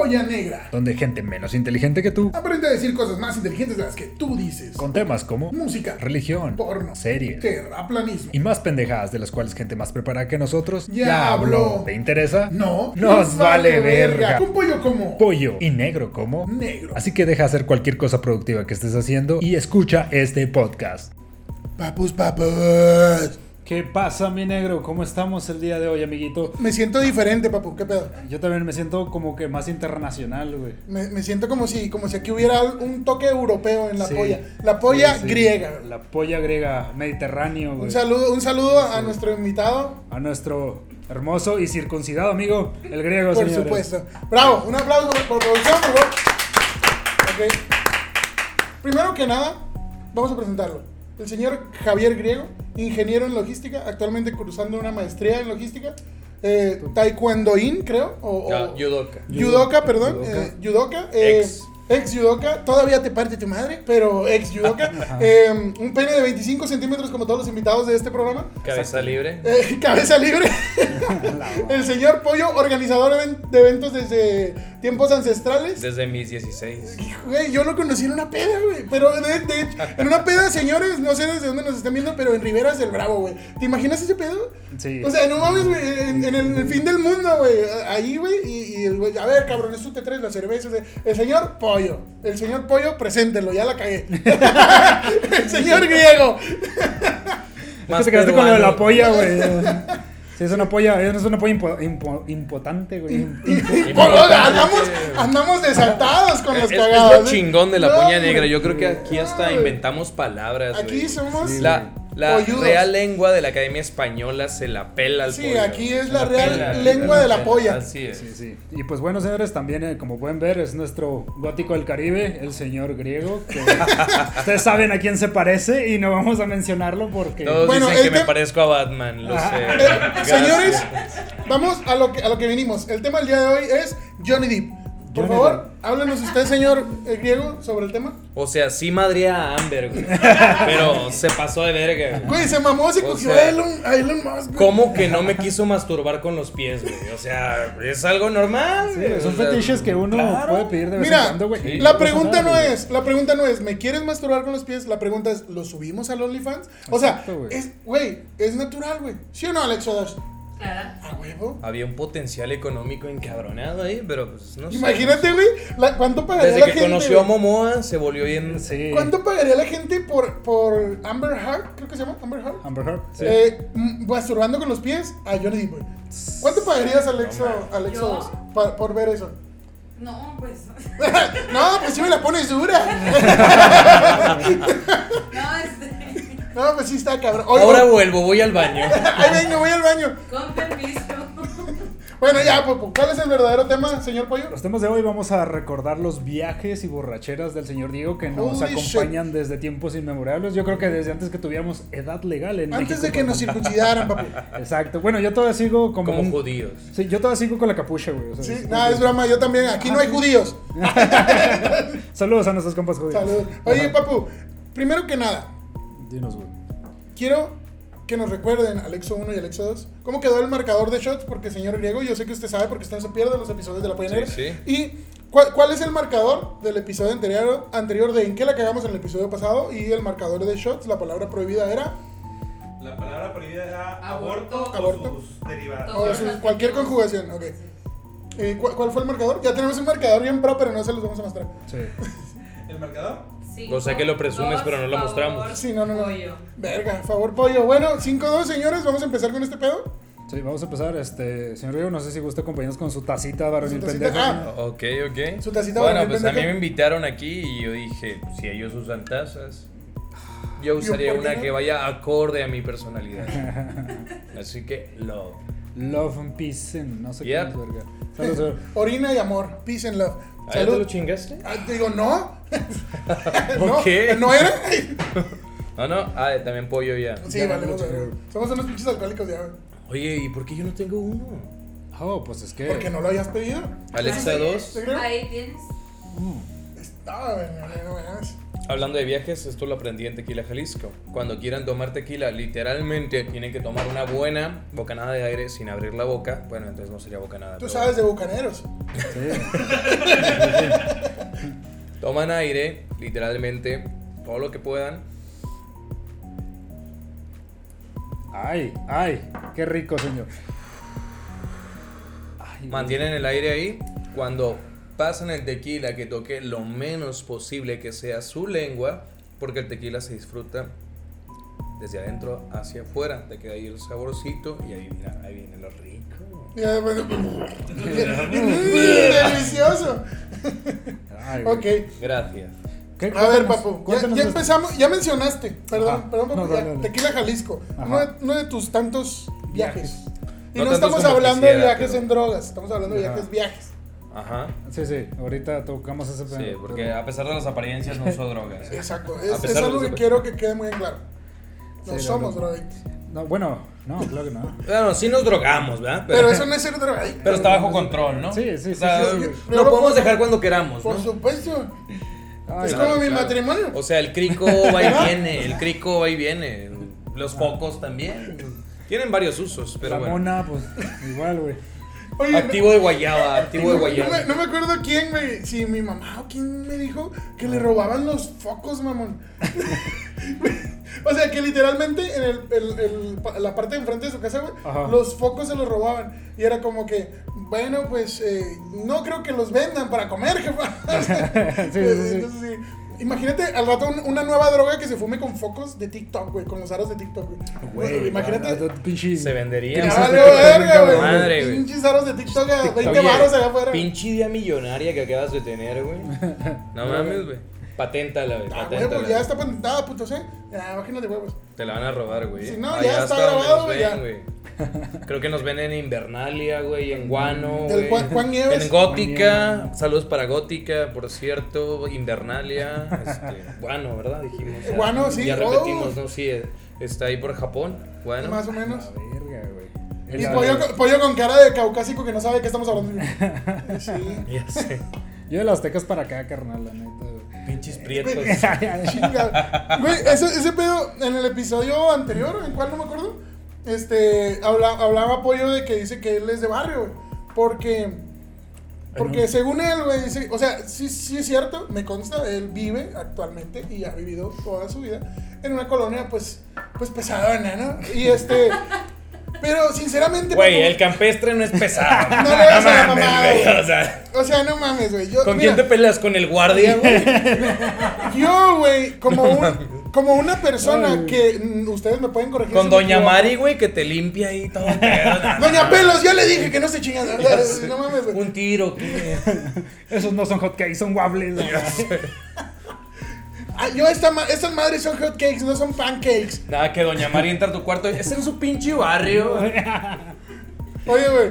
Polla Negra. donde gente menos inteligente que tú, Aprende a decir cosas más inteligentes de las que tú dices. con temas como música, religión, porno, series terraplanismo. y más pendejadas de las cuales gente más preparada que nosotros Ya habló. ¿Te interesa? No, Nos vale verga. Un pollo como Pollo y negro como negro. Así que deja hacer cualquier cosa productiva que estés haciendo y escucha este podcast. Papus, papus. ¿Qué pasa, mi negro? ¿Cómo estamos el día de hoy, amiguito? Me siento diferente, papu. ¿Qué pedo? Yo también me siento como que más internacional, güey. Me, me siento como si, como si aquí hubiera un toque europeo en la Sí. polla. La polla Sí, sí. griega. La polla griega, mediterráneo, güey. Un saludo, un saludo a nuestro invitado. A nuestro hermoso y circuncidado amigo, el griego, Por señores. supuesto. Bravo, un aplauso por, por producción, por favor. Ok. Primero que nada, vamos a presentarlo. El señor Javier Griego, ingeniero en logística, actualmente cursando una maestría en logística. Eh, taekwondoín, creo. O, o- Ah, Yudoka. Yudoka, perdón. Yudoka. eh, Yudoka. eh, Ex. ex Yudoka. Todavía te parte tu madre, pero ex Yudoka. Eh, un pene de 25 centímetros como todos los invitados de este programa. Cabeza libre. Eh, cabeza libre. El señor Pollo, organizador de eventos desde tiempos ancestrales. Desde mis 16. Güey, yo lo conocí en una peda, güey. Pero de, de hecho, en una peda, señores, no sé desde dónde nos están viendo, pero en Riberas del Bravo, güey. ¿Te imaginas ese pedo? Sí. O sea, no mames, güey, en, en el, en el fin del mundo, güey. Ahí, güey, y, y el güey, a ver, cabrón, eso te traes la cerveza. o sea, El señor Pollo. El señor Pollo, preséntelo, ya la cagué. el señor Griego. Es que te quedaste con lo de la polla, güey. Sí, es una polla, es una polla impo- impo- impotante, güey. Andamos, andamos desaltados con los Es, es cagados. lo ¿eh? chingón de la No, poña güey. negra. Yo creo que aquí hasta inventamos palabras. Aquí somos. La, la polludos. real lengua de la Academia Española se la pela al Sí, pollo. aquí es la real pela, lengua de la polla. Así es. Sí, sí. Y pues bueno, señores, también, eh, como pueden ver, es nuestro gótico del Caribe, el señor griego. Que ustedes saben a quién se parece y no vamos a mencionarlo porque. Todos Bueno, dicen que me parezco a Batman, lo Ajá. sé. Eh, señores, vamos a lo, que, a lo que vinimos. El tema del día de hoy es Johnny Depp. Por Johnny favor, Depp. háblenos usted, señor eh, griego, sobre el tema. O sea, sí madría a Amber, güey. Pero se pasó de verga. güey. Güey, se mamó, se O cogió sea, a Elon, a Elon Musk. güey. ¿Cómo que no me quiso masturbar con los pies, güey? O sea, es algo normal. Sí, güey. son O sea, fetiches que uno claro. puede pedir de vez en Mira, cuando, güey. sí. La pregunta nada, no güey. es, la pregunta no es, ¿me quieres masturbar con los pies? La pregunta es, ¿lo subimos al OnlyFans? O sea, Exacto, güey. es, güey, es natural, güey. ¿Sí o no, Alex Odash? Claro. A huevo. Había un potencial económico encabronado ahí, pero pues no sé. Imagínate, güey, la- ¿cuánto pagaría Desde la que gente? conoció a güey? Momoa, se volvió bien. Sí. ¿Cuánto pagaría la gente por, por Amber Heard? Creo que se llama Amber Heard. Amber Heard. Sí. Eh, mm, masturbando con los pies a Johnny Depp, güey. ¿Cuánto pagarías, Alexo, Alexo, ¿Yo? pa- por ver eso? No, pues. no, pues sí me la pones dura. No, este. No, pues sí está cabrón. Ahora vuelvo, voy al baño. Ay, venga, voy al baño. Con permiso. Bueno, ya, Popo, ¿cuál es el verdadero tema, señor Pollo? Los temas de hoy vamos a recordar los viajes y borracheras del señor Diego que nos Holy acompañan desde tiempos inmemorables. Yo creo que desde antes que tuviéramos edad legal en Antes México, de que nos circuncidaran, papi. Exacto. Bueno, yo todavía sigo como, Como un- judíos. Sí, yo todavía sigo con la capucha, güey. o sea, Sí, es- nada, es broma, yo también. Aquí no hay judíos. Saludos a nuestros compas judíos. Saludos. Oye, Ajá. papu, primero que nada, Dinos, güey. quiero que nos recuerden, Alexo 1 y Alexo 2, cómo quedó el marcador de shots, porque señor Griego, yo sé que usted sabe porque usted no se pierde los episodios de La Polla Sí. Y ¿cuál, cuál es el marcador del episodio anterior, anterior de en qué la cagamos en el episodio pasado y el marcador de shots, la palabra prohibida era La palabra prohibida era Aborto. aborto, o sus derivados. o su- cualquier conjugación, ok. Eh, ¿cuál, cuál fue el marcador? Ya tenemos un marcador bien pro, pero no se los vamos a mostrar. Sí. ¿El marcador? Cinco, O sea que lo presumes, dos, pero no lo favor, mostramos. Sí, no, no, no. pollo. Verga, favor pollo. Bueno, 5-2, señores, vamos a empezar con este pedo. Sí, vamos a empezar. Este, señor Diego, no sé si gusta acompañarnos con su tacita tacita- pendejo. ah. Ok, ok. Su tacita bueno, pues a mí me invitaron aquí y yo dije, si ellos usan tazas, yo ¿por usaría una no? que vaya acorde a mi personalidad. Así que, love. Love and peace and no sé Yep. qué es, verga. Saludos. Orina y amor, peace and love. ¿Ah, ya te lo chingaste? Ah, te digo, no. no, Ok. ¿No era? No, no, ah, también pollo ya. Sí, Ya, vale, lo vamos a ver. chingaron. Somos unos pinches alcohólicos ya, güey. Oye, ¿y por qué yo no tengo uno? Oh, pues es que. Porque no lo habías pedido. Alexa Así 2. es. ¿Te creo? Ahí tienes. No, güey, no, no, no, no. Hablando de viajes, esto lo aprendí en Tequila Jalisco. Cuando quieran tomar tequila, literalmente tienen que tomar una buena bocanada de aire sin abrir la boca. Bueno, entonces no sería bocanada. Tú pero sabes de bucaneros. Sí. Toman aire, literalmente, todo lo que puedan. Ay, ay, qué rico, señor. Ay. Mantienen el aire ahí. Cuando pasan el tequila, que toque lo menos posible que sea su lengua, porque el tequila se disfruta desde adentro hacia afuera. Te queda ahí el saborcito y ahí, mira, ahí viene lo rico. Delicioso. Ay. Ok. Gracias. ¿Qué? A ver, papu, ya, empezamos, ya mencionaste, perdón, Ajá. perdón, papu, No. Tequila Jalisco, uno de, uno de tus tantos viajes. Y No estamos hablando de viajes pero- en drogas, estamos hablando de viajes, viajes. Ajá. Sí, sí, ahorita tocamos ese Sí, tema, porque pero- a pesar de las apariencias no uso drogas. Exacto, es, es algo que quiero que quede muy en claro. No Sí, somos no, no. drogadictos. No, bueno, no, claro que no. Bueno, sí nos drogamos, ¿verdad? Pero eso no es ser drogadicto. pero está bajo control, ¿no? Sí, sí, sí, O sea, sí, sí. Lo podemos dejar cuando queramos, Por ¿no? supuesto. Ay, es claro, como mi claro. matrimonio. O sea, el crico va y viene, el crico va y viene. Los focos también. Tienen varios usos, pero la bueno. mona, pues, igual, güey. Oye, Activo de guayaba, activo de no, no me, guayaba. no me acuerdo quién me. Si mi mamá o quién me dijo que le robaban los focos, mamón. o sea, que literalmente en el, el- el- la parte de enfrente de su casa, güey, los focos se los robaban. Y era como que, bueno, pues eh, no creo que los vendan para comer, jefa. Sí, sí, sí. Entonces, sí. Imagínate al rato un- una nueva droga que se fume con focos de TikTok, güey, con los aros de TikTok, güey. Güey, imagínate. ah, ah, pinche. Se vendería. Ya vale, verga, güey. madre, güey. Pinches aros de TikTok a 20 Oye, baros allá afuera. Pinche idea millonaria que acabas de tener, güey. No mames, güey. Paténtala, güey. Ah, ya está patentada, putos, ¿eh? Ya, bájenos de huevos. Te la van a robar, güey. Si no, Allá ya está hasta donde grabado, nos ya. ven, güey. Creo que nos ven en Invernalia, güey, en Guano, Del güey. Juan- Juan Nieves. En Gótica. Saludos para Gótica, por cierto. Invernalia. Este, Guano, ¿verdad? Dijimos. ya. Guano, sí, Ya oh. repetimos, ¿no? Sí, eh, está ahí por Japón. Guano. Más o La menos. verga, güey. Y La- pollo, con- pollo con cara de caucásico que no sabe de qué estamos hablando. Sí. Ya sé. Yo de las tecas para acá, carnal, la neta. Güey. Pinches prietos. Chinga. Güey, ese, ese pedo en el episodio anterior, en cual no me acuerdo, este, habla- hablaba Pollo de que dice que él es de barrio, güey. Porque, porque según él, güey, dice, o sea, sí, sí es cierto, me consta, él vive actualmente y ha vivido toda su vida en una colonia, pues, pues pesadona, ¿no? Y este, pero sinceramente... Güey, el campestre no es pesado. No le hagas a la mames, mamada, güey, güey. O sea, O sea, no mames, güey. ¿con mira, quién te peleas? ¿Con el guardia, güey? Yo, güey, como, No un- como una persona Ay. que mm, ustedes me pueden corregir. Con si Doña. Mari, güey, que te limpia ahí todo. Doña Pelos, yo le dije que no se chingan. No mames, güey. Un tiro, ¿qué? Esos no son hotcakes, son waffles. Ah, yo, esta ma- estas madres son hotcakes, no son pancakes. Nada, que Doña Mari entra a tu cuarto. Es en su pinche barrio. Oye, güey,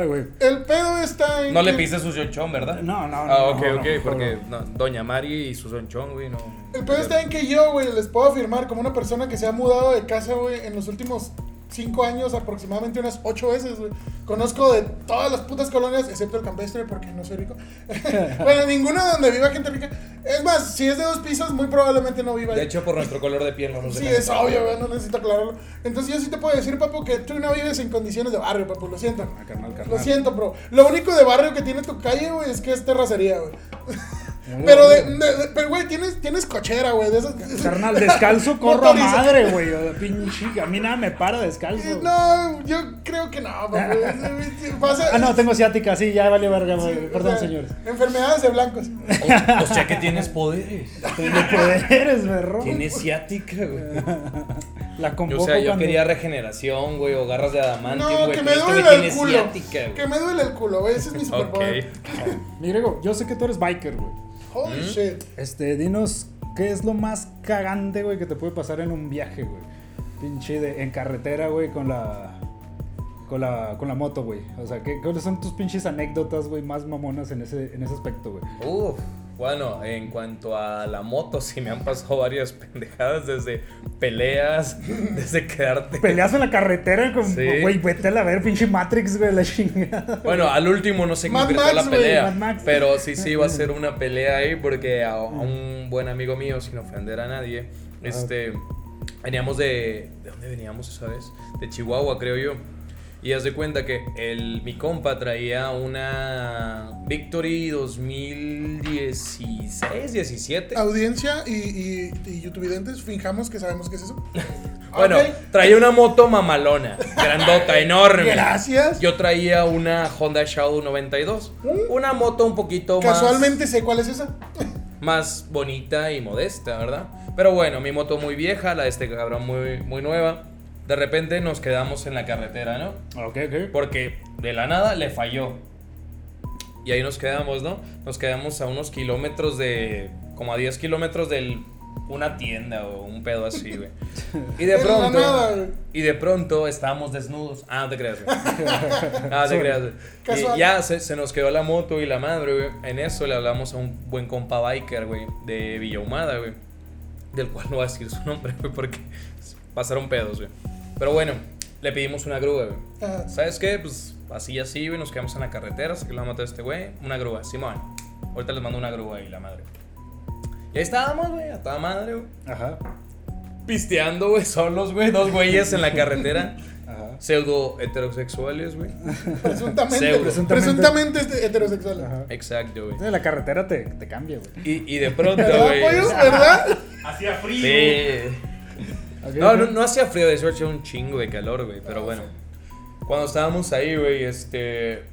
Ay, güey. el pedo está en. No le pises su sonchón, ¿verdad? No, no, no. Ah, ok, no, ok, no, porque no. no, Doña Mari y su sonchón, güey, no. El pedo está en que yo, güey, les puedo afirmar, como una persona que se ha mudado de casa, güey, en los últimos cinco años, aproximadamente unas ocho veces, güey. Conozco de todas las putas colonias, excepto el campestre, porque no soy rico. bueno, ninguna donde viva gente rica. Es más, si es de dos pisos, muy probablemente no viva. De hecho, por nuestro color de piel no nos Sí, es obvio, güey, no necesito aclararlo. Entonces yo sí te puedo decir, papu, que tú no vives en condiciones de barrio, papu, lo siento. Ah, carnal, carnal. Lo siento, bro. Lo único de barrio que tiene tu calle, güey, es que es terracería, güey. Pero, de, de- de- pero, güey, tienes, tienes cochera, güey, de esas... Carnal, descalzo corro a madre, güey. Pinche, a mí nada me para descalzo. No, yo creo que no. Pasa... Ah, no, tengo ciática, sí, ya valió verga, güey. Sí, o Perdón, sea, señores. Enfermedades de blancos. O, o sea que tienes poderes. Tengo poderes, berro. Tienes ciática, güey. La convoco O sea, yo cuando- quería regeneración, güey, o garras de adamantium, No, güey. que me este duele güey el culo. ciática, güey. Que me duele el culo, güey. Ese es mi superpoder. Ok. Mi Grego, yo sé que tú eres biker, güey. Holy ¿Mm? shit. Este, dinos, ¿qué es lo más cagante, güey, que te puede pasar en un viaje, güey? Pinche de, en carretera, güey, con la. Con la, con la moto, güey. O sea, ¿qué, ¿cuáles son tus pinches anécdotas, güey, más mamonas en ese, en ese aspecto, güey? Uf. Bueno, en cuanto a la moto, sí me han pasado varias pendejadas, desde peleas, desde quedarte... Peleas en la carretera con. Sí. Güey, vete a la ver, pinche Matrix, güey, la chingada. Bueno, al último no se Mad concretó Max, la pelea, Mad Max. pero sí, sí iba a ser una pelea ahí porque a, a un buen amigo mío, sin ofender a nadie, este, veníamos de... ¿De dónde veníamos esa vez? De Chihuahua, creo yo. Y haz de cuenta que el, mi compa traía una Victory 2016, 17. Audiencia y, y, y youtubidentes, finjamos que sabemos qué es eso. Bueno, Ok. traía una moto mamalona, grandota, enorme. Gracias. Yo traía una Honda Shadow 92. Una moto un poquito más, Casualmente sé cuál es esa. más bonita y modesta, ¿verdad? Pero bueno, mi moto muy vieja, la de este cabrón muy, muy nueva. De repente nos quedamos en la carretera, ¿no? Ok, ok. Porque de la nada le falló. Y ahí nos quedamos, ¿no? Nos quedamos a unos kilómetros de. como a 10 kilómetros de una tienda o un pedo así, güey. Y de pronto. y de pronto estábamos desnudos. Ah, no te creas, güey. Ah, no te creas, güey. Y ya se, se nos quedó la moto y la madre, güey. En eso le hablamos a un buen compa biker, güey, de Villahumada, güey. Del cual no voy a decir su nombre, güey, porque pasaron pedos, güey. Pero bueno, le pedimos una grúa, güey. Ajá. ¿Sabes qué? Pues así, así, güey, nos quedamos en la carretera, se que moto de este güey, una grúa, Simón. Ahorita les mando una grúa y la madre. Y ahí estábamos, güey, a toda madre, güey. Ajá. Pisteando, güey, solos, güey, dos güeyes en la carretera. Ajá. Pseudo heterosexuales, güey. Presuntamente. Pseudo. Presuntamente este- heterosexual. Ajá. Exacto, güey. Sí, la carretera te, te cambia, güey. Y, y de pronto, ¿Verdad, güey. ¿Verdad? Hacía frío. Sí. No, no, no hacía frío, de hecho hacía un chingo de calor, güey. Pero bueno. Cuando estábamos ahí, güey, este.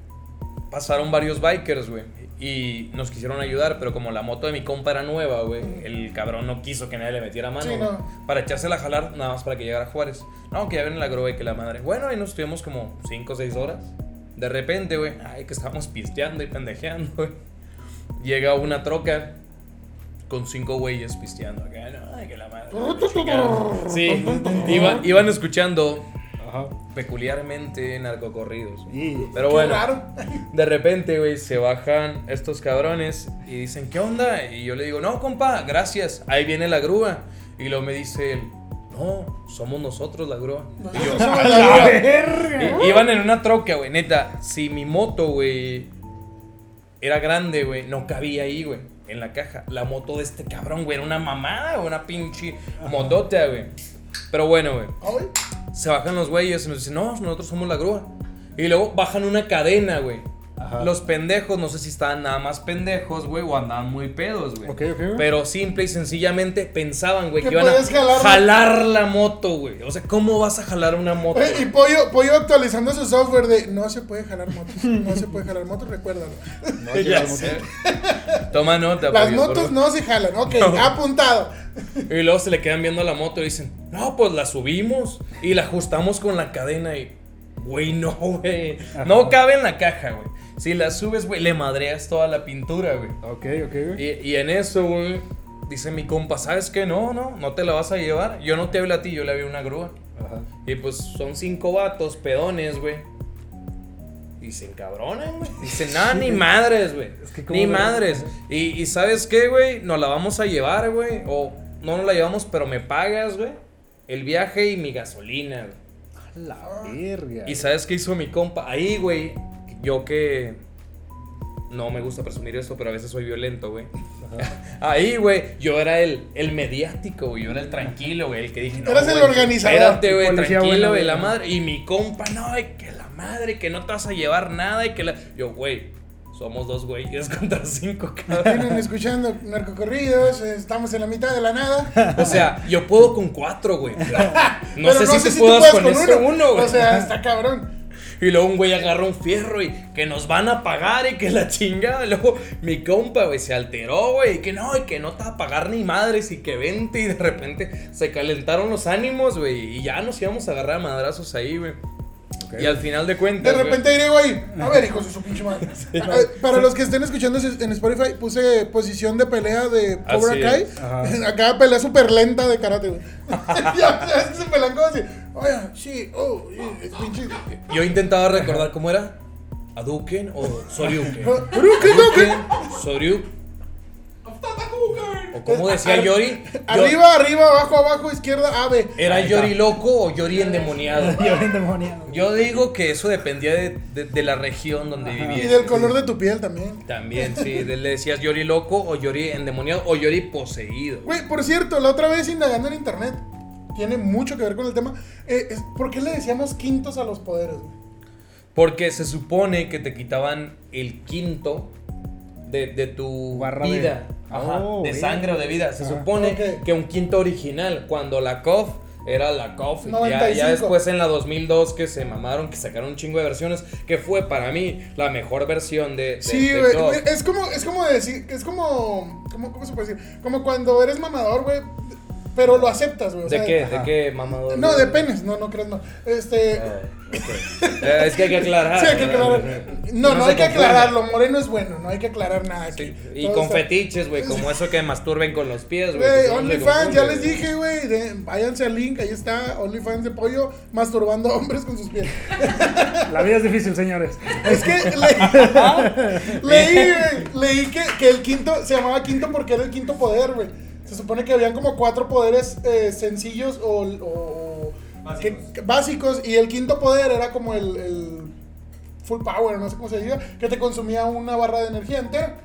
Pasaron varios bikers, güey. Y nos quisieron ayudar, pero como la moto de mi compa era nueva, güey, el cabrón no quiso que nadie le metiera mano. Sí, no. Para echársela a jalar, nada más para que llegara Juárez. No, que ya ven la grúa y que la madre. Bueno, ahí nos estuvimos como 5 o 6 horas. De repente, güey, ay, que estábamos pisteando y pendejeando, güey. Llega una troca con cinco güeyes pisteando. Acá, no, ay, que la madre. Sí, iba- iban escuchando Ajá. peculiarmente narcocorridos. Y. Pero bueno, raro. de repente, güey, se bajan estos cabrones y dicen, ¿qué onda? Y yo le digo, no, compa, gracias, ahí viene la grúa. Y luego me dice él, no, somos nosotros la grúa. Y yo, Somos ¡A la la grúa. verga! I- Iban en una troca, güey, neta. Si mi moto, güey, era grande, güey, no cabía ahí, güey, en la caja. La moto de este cabrón, güey, era una mamada, güey, una pinche motota, güey. Pero bueno, güey, Ay, se bajan los güeyes y nos dicen, no, nosotros somos la grúa. Y luego bajan una cadena, güey. Ajá. Los pendejos, no sé si estaban nada más pendejos, güey, o andaban muy pedos, güey. Ok, ok. Pero simple y sencillamente pensaban, güey, Que iban a jalar- jalar la moto, güey. O sea, ¿cómo vas a jalar una moto? Oye, y? Pollo, Pollo actualizando su software de no se puede jalar motos. No se puede jalar motos, recuérdalo. No, Ya ya sé. Toma nota, Las pollo, motos por- no se jalan. Ok, No. apuntado. Y luego se le quedan viendo la moto y dicen, no, pues la subimos y la ajustamos con la cadena y, güey, no, güey. No cabe en la caja, güey. Si la subes, güey, le madreas toda la pintura, güey. Ok, ok, güey. Y, y en eso, güey, dice mi compa, ¿sabes qué? No, no, no te la vas a llevar. Yo no te hablo a ti, yo le había una grúa. Ajá. Y pues son cinco vatos, pedones, güey. Y se encabronan, güey. Dicen, nada, ni madres, güey. Es que Ni madres. Y, y ¿sabes qué, güey? Nos la vamos a llevar, güey. O no nos la llevamos, pero me pagas, güey. El viaje y mi gasolina, güey. A la verga. Y ¿sabes qué hizo mi compa? Ahí, güey. Yo que... No me gusta presumir eso, pero a veces soy violento, güey. Ahí, güey, yo era el, el mediático, güey. Yo era el tranquilo, güey. El que dije, no. Eras el organizador. Espérate, güey, tranquilo, güey, la madre. Y mi compa, no, y que la madre, que no te vas a llevar nada. Y que la. Yo, güey, somos dos güeyes contra cinco, cabrón. Vienen escuchando narcocorridos, eh, estamos en la mitad de la nada. O sea, yo puedo con cuatro, güey. No sé si te puedas con, ese uno, güey. O sea, está cabrón. Y luego un güey agarra un fierro y que nos van a pagar y que la chingada. Luego mi compa, güey, se alteró, güey. Y que no, y que no te va a pagar ni madres y que vente. Y de repente se calentaron los ánimos, güey. Y ya nos íbamos a agarrar a madrazos ahí, güey. Y al final de De cuentas. güey, repente iré ahí. A ver, hijos de su pinche madre. Ver, Para los que estén escuchando en Spotify, puse posición de pelea de Cobra Kai. es. Acá pelea súper lenta de karate, güey. ya, es se pelean como así. Oye, sí, oh, y pinche. Yo intentaba recordar cómo era. ¿Aduken o Soryuken? ¿Pero qué O como decía Ar- Yori, yo- Arriba, arriba, abajo, abajo, izquierda, A, B. ¿Era Yori loco o Yori endemoniado? Yo bien demoniado. Yo digo que eso dependía de, de- de la región donde Ajá. vivías. Y del color de tu piel también. También, sí. de- Le decías Yori loco o Yori endemoniado o Yori poseído. Güey, por cierto, la otra vez indagando en internet, tiene mucho que ver con el tema. eh, es- ¿Por qué le decíamos quintos a los poderes, güey? Porque se supone que te quitaban el quinto de, de tu Barra de- vida. Ajá, Oh, de bien. sangre o de vida. Se Ajá. supone que un quinto original, cuando la COF era la COF. Ya, 95. ya después en la 2002 que se mamaron, que sacaron un chingo de versiones, que fue para mí la mejor versión de, de, Sí, de Es como, es como decir, es como, ¿cómo, ¿cómo se puede decir? Como cuando eres mamador, güey, pero lo aceptas, güey. o ¿De sea, qué? ajá. ¿De qué, mamador? No, de penes, no, no crees, no. Este. Ah. Eh, es que hay que aclarar. Sí, hay que aclarar. No, no, hay que aclararlo. Moreno es bueno, no hay que aclarar nada aquí. Sí, Y Todo con está- fetiches, güey, como eso que masturben con los pies, güey. Se OnlyFans, ya les dije, güey. Váyanse al link, ahí está. OnlyFans de pollo masturbando a hombres con sus pies. La vida es difícil, señores. Es que le- leí, güey, leí que, que el quinto se llamaba quinto porque era el quinto poder, güey. Se supone que habían como cuatro poderes eh, sencillos o, Básicos. que- básicos y el quinto poder era como el, el full power, no sé cómo se diga, que te consumía una barra de energía entera.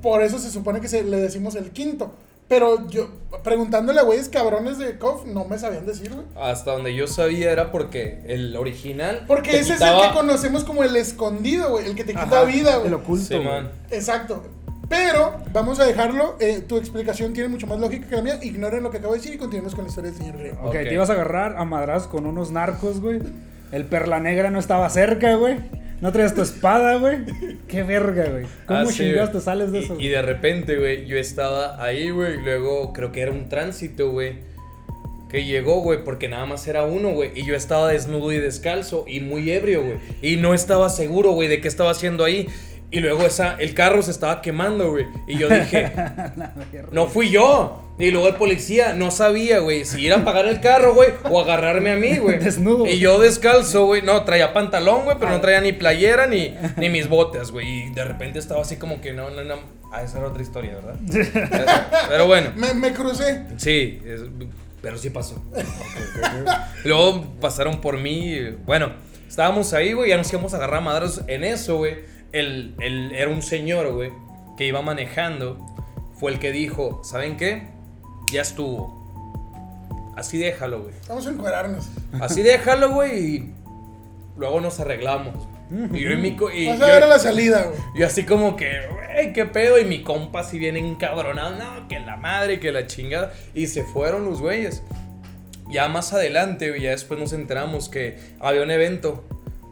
Por eso se supone que se, le decimos el quinto. Pero yo, preguntándole a güeyes cabrones de KOF, no me sabían decir, güey. Hasta donde yo sabía era porque el original. Porque ese es el que conocemos como el escondido, güey. El que te quita Ajá, vida, güey. El oculto. Sí, man. Exacto. Pero vamos a dejarlo. eh, tu explicación tiene mucho más lógica que la mía. Ignoren lo que acabo de decir y continuemos con la historia del señor Río. Ok, Ok. te ibas a agarrar a madras con unos narcos, güey. El perla negra no estaba cerca, güey. No traías tu espada, güey. Qué verga, güey. ¿Cómo Ah, sí, chingados güey. te sales de Y- eso? Y, de repente, güey, yo estaba ahí, güey. y Luego creo que era un tránsito, güey. Que llegó, güey, porque nada más era uno, güey. Y yo estaba desnudo y descalzo y muy ebrio, güey. Y no estaba seguro, güey, de qué estaba haciendo ahí. Y luego esa, el carro se estaba quemando, güey. Y yo dije, no fui yo. Y luego el policía no sabía, güey, si ir a apagar el carro, güey, o agarrarme a mí, güey. Desnudo. Y yo descalzo, güey. No, traía pantalón, güey, pero no traía ni playera ni, ni mis botas, güey. Y de repente estaba así como que no, no, no. Ah, esa era otra historia, ¿verdad? pero bueno, Me, me crucé. sí, es- pero sí pasó. Luego pasaron por mí. Bueno, estábamos ahí, güey, ya nos íbamos a agarrar a madrazos. En eso, güey, el, el- era un señor, güey, que iba manejando. Fue el que dijo, ¿saben qué? Ya estuvo. Así déjalo, güey. Vamos a encuadrarnos. Así déjalo, güey, y luego nos arreglamos. Y yo y mi y Vas a yo- ver a la salida, güey. y así como que, güey, qué pedo. Y mi compa así viene encabronado, no, que la madre, que la chingada. Y se fueron los güeyes. Ya más adelante, ya después nos enteramos que había un evento.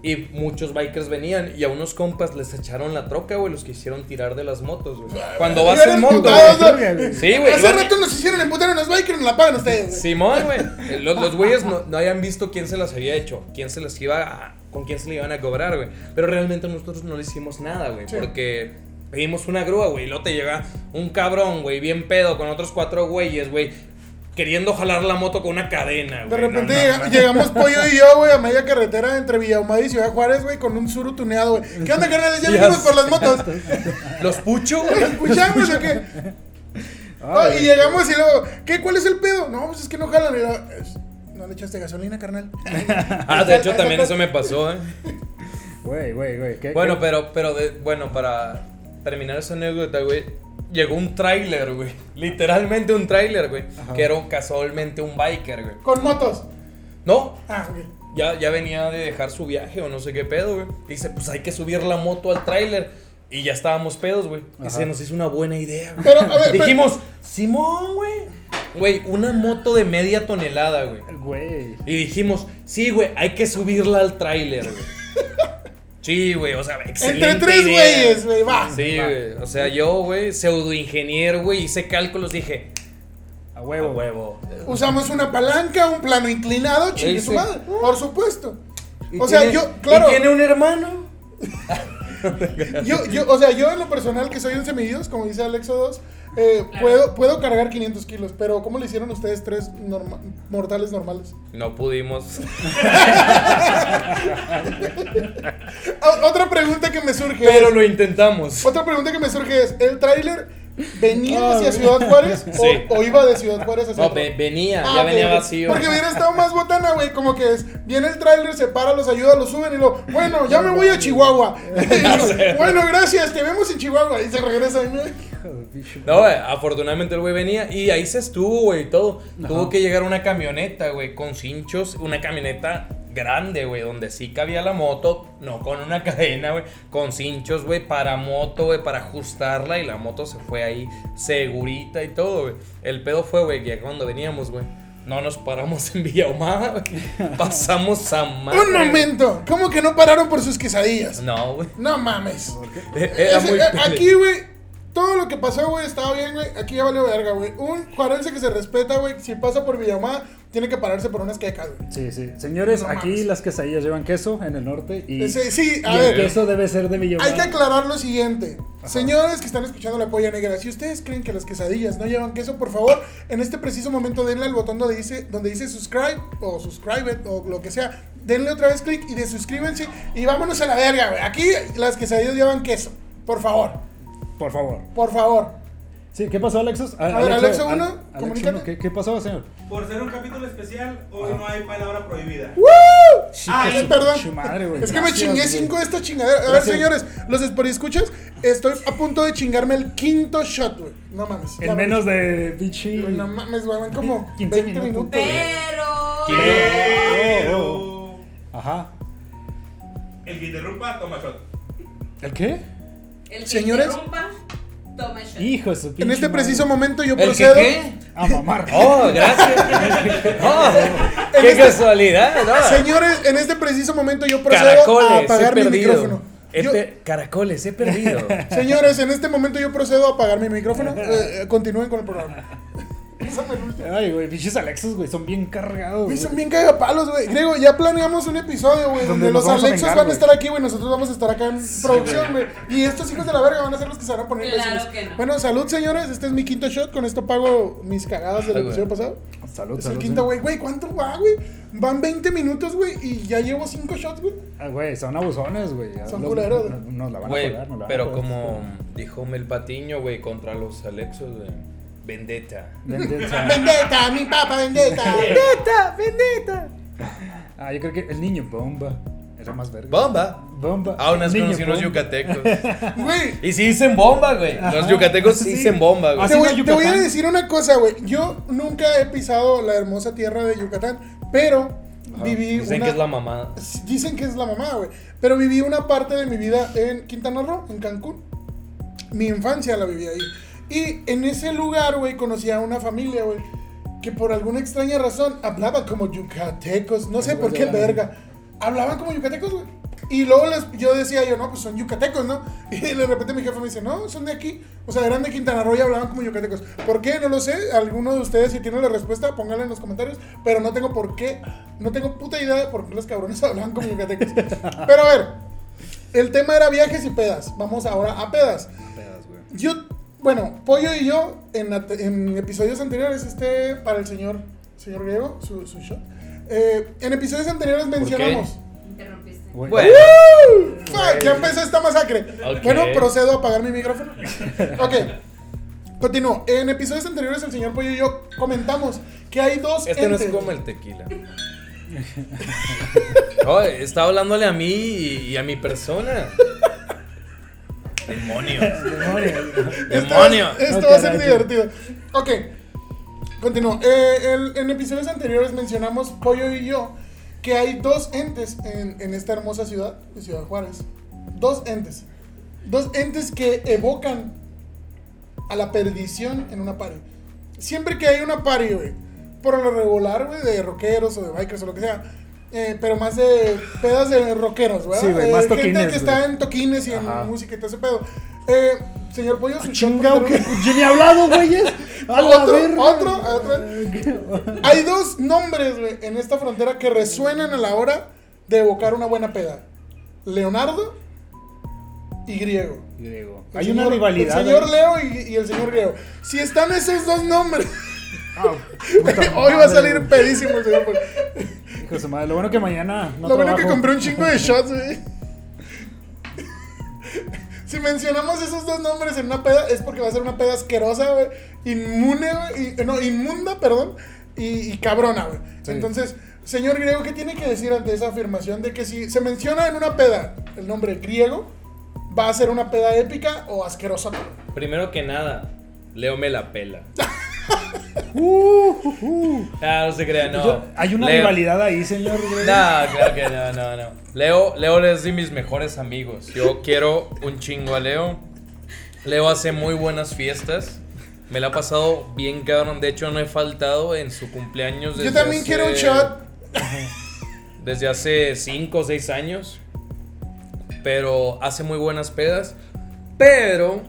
Y muchos bikers venían y a unos compas les echaron la troca, güey, los quisieron tirar de las motos, güey. Cuando vas en moto, güey. Sí, güey. Hace rato nos hicieron emputar unos bikers, nos la pagan ustedes. Simón, güey. Los, los güeyes no, no habían visto quién se las había hecho, quién se las iba a, con quién se le iban a cobrar, güey. Pero realmente nosotros no le hicimos nada, güey. Sí. Porque pedimos una grúa, güey. Y luego te llega un cabrón, güey, bien pedo, con otros cuatro güeyes, güey. Queriendo jalar la moto con una cadena, güey. De repente No, no, llega- no. llegamos Pollo y yo, güey, a media carretera entre Villahumada y Ciudad Juárez, güey, con un suru tuneado, güey. ¿Qué onda, carnales? Ya venimos por las motos. Los pucho, güey. ¿Los escuchamos o qué? Y llegamos y luego, ¿qué? ¿Cuál es el pedo? No, pues es que no jalan. Y luego, "Es- no le echaste gasolina, carnal. Ah, de hecho también eso me pasó, eh. Güey, güey, güey. ¿qué- Bueno, qué- pero, pero de- bueno, para terminar esa anécdota, güey, llegó un tráiler, güey. Literalmente un tráiler, güey. Ajá. Que era casualmente un biker, güey. Con motos. No, Ah, ok. ya, ya venía de dejar su viaje o no sé qué pedo, güey. Dice, pues hay que subir la moto al tráiler. Y ya estábamos pedos, güey. Y se nos hizo una buena idea, güey. Pero, a ver, pero- Dijimos, Simón, güey. Güey, una moto de media tonelada, güey. Güey. Y dijimos, sí, güey, hay que subirla al tráiler, güey. Sí, güey, o sea, excelente Entre tres güeyes, güey, va. Sí, güey. O sea, yo, güey, pseudo ingeniero, güey, hice cálculos, dije, A a huevo. huevo. Usamos una palanca, un plano inclinado, chingue su madre. Por supuesto. O sea, tiene- yo, claro. Y tiene un hermano. Yo, yo, o sea, yo en lo personal que soy un semidios, como dice Alexo 2, eh, Claro. puedo, puedo cargar 500 kilos, pero ¿cómo le hicieron ustedes tres norma- mortales normales? No pudimos. Otra pregunta que me surge Pero es, lo intentamos. otra pregunta que me surge es, ¿el tráiler venía Ah, hacia. Ciudad Juárez o- Sí. o, iba de Ciudad Juárez hacia No, ve- venía, Ah, ya ok, venía ok. vacío. Porque hubiera estado más botana, güey. Como que es, viene el tráiler, se para, los ayuda, los suben y lo. Bueno, ya me voy a Chihuahua. Bueno, gracias, te vemos en Chihuahua. Y se regresa. ¿no? Güey, afortunadamente el güey venía y ahí se estuvo, güey, y todo. Ajá. Tuvo que llegar una camioneta, güey, con cinchos, una camioneta grande, güey, donde sí cabía la moto, no con una cadena, güey, con cinchos, güey, para moto, güey, para ajustarla y la moto se fue ahí segurita y todo, güey. El pedo fue, güey, que cuando veníamos, güey, no nos paramos en Villa Ahumada, güey. Pasamos a madre. Un momento. ¿Cómo que no pararon por sus quesadillas? No, güey. No mames. Era Ese- muy eh, aquí, güey, todo lo que pasó, güey, estaba bien, güey. Aquí ya valió verga, güey. Un juarense que se respeta, güey, si pasa por Villamada, tiene que pararse por unas quecas, güey. Sí, sí. Señores, No aquí mames. las quesadillas llevan queso en el norte y, Ese- sí, a y el ver. queso debe ser de Villa Hay que aclarar lo siguiente. Señores que están escuchando la polla negra, si ustedes creen que las quesadillas no llevan queso, por favor, en este preciso momento denle al botón donde dice, donde dice subscribe o subscribe it, o lo que sea. Denle otra vez clic y de suscríbanse y vámonos a la verga, güey. Aquí las quesadillas llevan queso. Por favor, Por favor. por favor. Sí, ¿qué pasó, Alexos? A, ver, Alexo Al- uno, Alex comunícame. uno, ¿qué, ¿Qué pasó, señor? Por ser un capítulo especial, hoy no hay palabra prohibida. Ay, de su perdón. pinche madre, güey. Es que me Gracias, chingué güey. cinco de esta chingadera. A ver, Gracias. señores, los escuchas, estoy a punto de chingarme el quinto shot, güey. No mames. En me- menos de pinche. No mames, güey, van como 15 20 minutos. minutos. güey. Pero. Pero. Ajá. El que interrumpa, toma shot. ¿El qué? El que Señores. interrumpa, toma shot. Hijo de su pinche En este madre. preciso momento yo ¿El que procedo. qué? A mamar. Oh, gracias. Oh, qué este- casualidad, ¿no? Señores, en este preciso momento yo procedo Caracoles, a apagar mi perdido. micrófono. He Yo- pe- Caracoles, he perdido. señores, en este momento yo procedo a apagar mi micrófono. Eh, eh, continúen con el programa. Pásame el último. Ay, güey, pinches Alexos, güey, son bien cargados. Güey, güey. son bien cagapalos, güey. Griego, ya planeamos un episodio, güey, Donde los Alexos vengar, van a estar aquí, güey. Nosotros vamos a estar acá en producción, güey. Y estos hijos de la verga van a ser los que se van a poner Claro imbéciles. que no. Bueno, salud, señores. Este es mi quinto shot. Con esto pago mis cagadas del Ay, episodio güey. pasado. Salud, Es salud. el quinto, güey. Güey, ¿cuánto va, güey? Van 20 minutos, güey, y ya llevo 5 shots, güey. Ah, güey, son abusones, güey. Son culeros. Nos la van a pagar, nos la van a pero como dijo Mel Patiño, güey, contra los Alexos, güey. Vendetta. Vendetta. Vendetta, mi papá, vendetta. Vendetta, vendetta. Ah, yo creo que el niño bomba era más verga. Bomba. Bomba. Ah, unas conocí unos yucatecos. Güey, Y sí dicen bomba, güey. Los yucatecos sí dicen bomba, güey. Te voy, no, te voy a decir una cosa, güey. Yo nunca he pisado la hermosa tierra de Yucatán, pero viví Dicen una... que es la mamá. Dicen que es la mamá, güey. Pero viví una parte de mi vida en Quintana Roo, en Cancún. Mi infancia la viví ahí. Y en ese lugar, güey, conocí a una familia, güey, que por alguna extraña razón hablaba como yucatecos. No sé por qué, verga. Hablaban como yucatecos, güey. Y luego les, yo decía yo, no, pues son yucatecos, ¿no? Y de repente mi jefe me dice, no, son de aquí. O sea, eran de Quintana Roo y hablaban como yucatecos. ¿Por qué? No lo sé. Alguno de ustedes, si tiene la respuesta, pónganla en los comentarios. Pero no tengo por qué. No tengo puta idea de por qué los cabrones hablaban como yucatecos. Pero a ver, el tema era viajes y pedas. Vamos ahora a pedas. Pedas, güey. Yo, bueno, Pollo y yo, en, at- en episodios anteriores, este, para el señor, señor griego, su, su shot. Eh, en episodios anteriores mencionamos. Interrumpiste. Bueno, ¡Fuck! Ya empezó esta masacre. Bueno, procedo a apagar mi micrófono. Ok. Continúo. En episodios anteriores, el señor Pollo y yo comentamos que hay dos este no es entes. como el tequila. Oh, está hablándole a mí y, y a mi persona. Demonio. Esto, Demonio. esto va a ser divertido. Ok. Continúo. Eh, el- en episodios anteriores mencionamos, Pollo y yo, que hay dos entes en, en esta hermosa ciudad, de Ciudad Juárez. Dos entes. Dos entes que evocan a la perdición en una party. Siempre que hay una party, güey, por lo regular, güey, de rockeros o de bikers o lo que sea, eh, pero más de pedas de rockeros, ¿verdad? Sí, güey, Eh, más Gente toquines, que está en toquines y en música y todo ese pedo. Eh, señor Pollo, Chingao, porque- que yo ni he hablado, güeyes. Otro, otro, otro. Hay dos nombres, güey, en esta frontera que resuenan a la hora de evocar una buena peda. Leonardo y Griego. Griego. Hay una rivalidad. El señor. Leo y, y el señor Griego. Si están esos dos nombres, Ah, hoy va a salir pedísimo el señor Pollo. Hijo de su madre. Lo bueno que mañana no Lo bueno que compré un chingo de shots, güey. si mencionamos esos dos nombres en una peda, es porque va a ser una peda asquerosa, güey. Inmune, güey. y- No, inmunda, perdón. Y, y cabrona, güey. Sí. Entonces, señor griego, ¿qué tiene que decir ante esa afirmación de que si se menciona en una peda el nombre griego, va a ser una peda épica o asquerosa? Primero que nada, Leo me la pela. Uh, uh, uh. Ah, no se crean, no. Yo- Hay una Leo- rivalidad ahí, señor. No, claro que no, no, no. Leo, Leo es de mis mejores amigos. Yo quiero un chingo a Leo. Leo hace muy buenas fiestas. Me la ha pasado bien cabrón. De hecho, no he faltado en su cumpleaños. Yo también hace- quiero un shot. Desde hace 5 o 6 años. Pero hace muy buenas pedas. Pero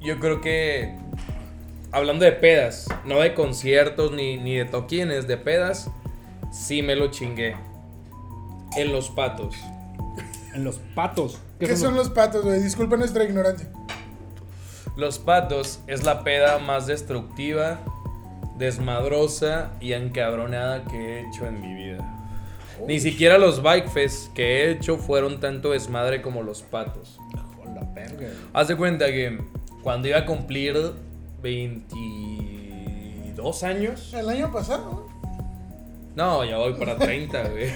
yo creo que. Hablando de pedas, no de conciertos ni, ni de toquines, de pedas, sí me lo chingué. En los patos. En los patos. ¿Qué son los patos, güey? Disculpa nuestra ignorancia. Los patos es la peda más destructiva, desmadrosa y encabronada que he hecho en mi vida. Ni siquiera los bike fests que he hecho fueron tanto desmadre como los patos. Con la verga. Haz de cuenta que cuando iba a cumplir 22 años. El año pasado, No, ya voy para 30, güey.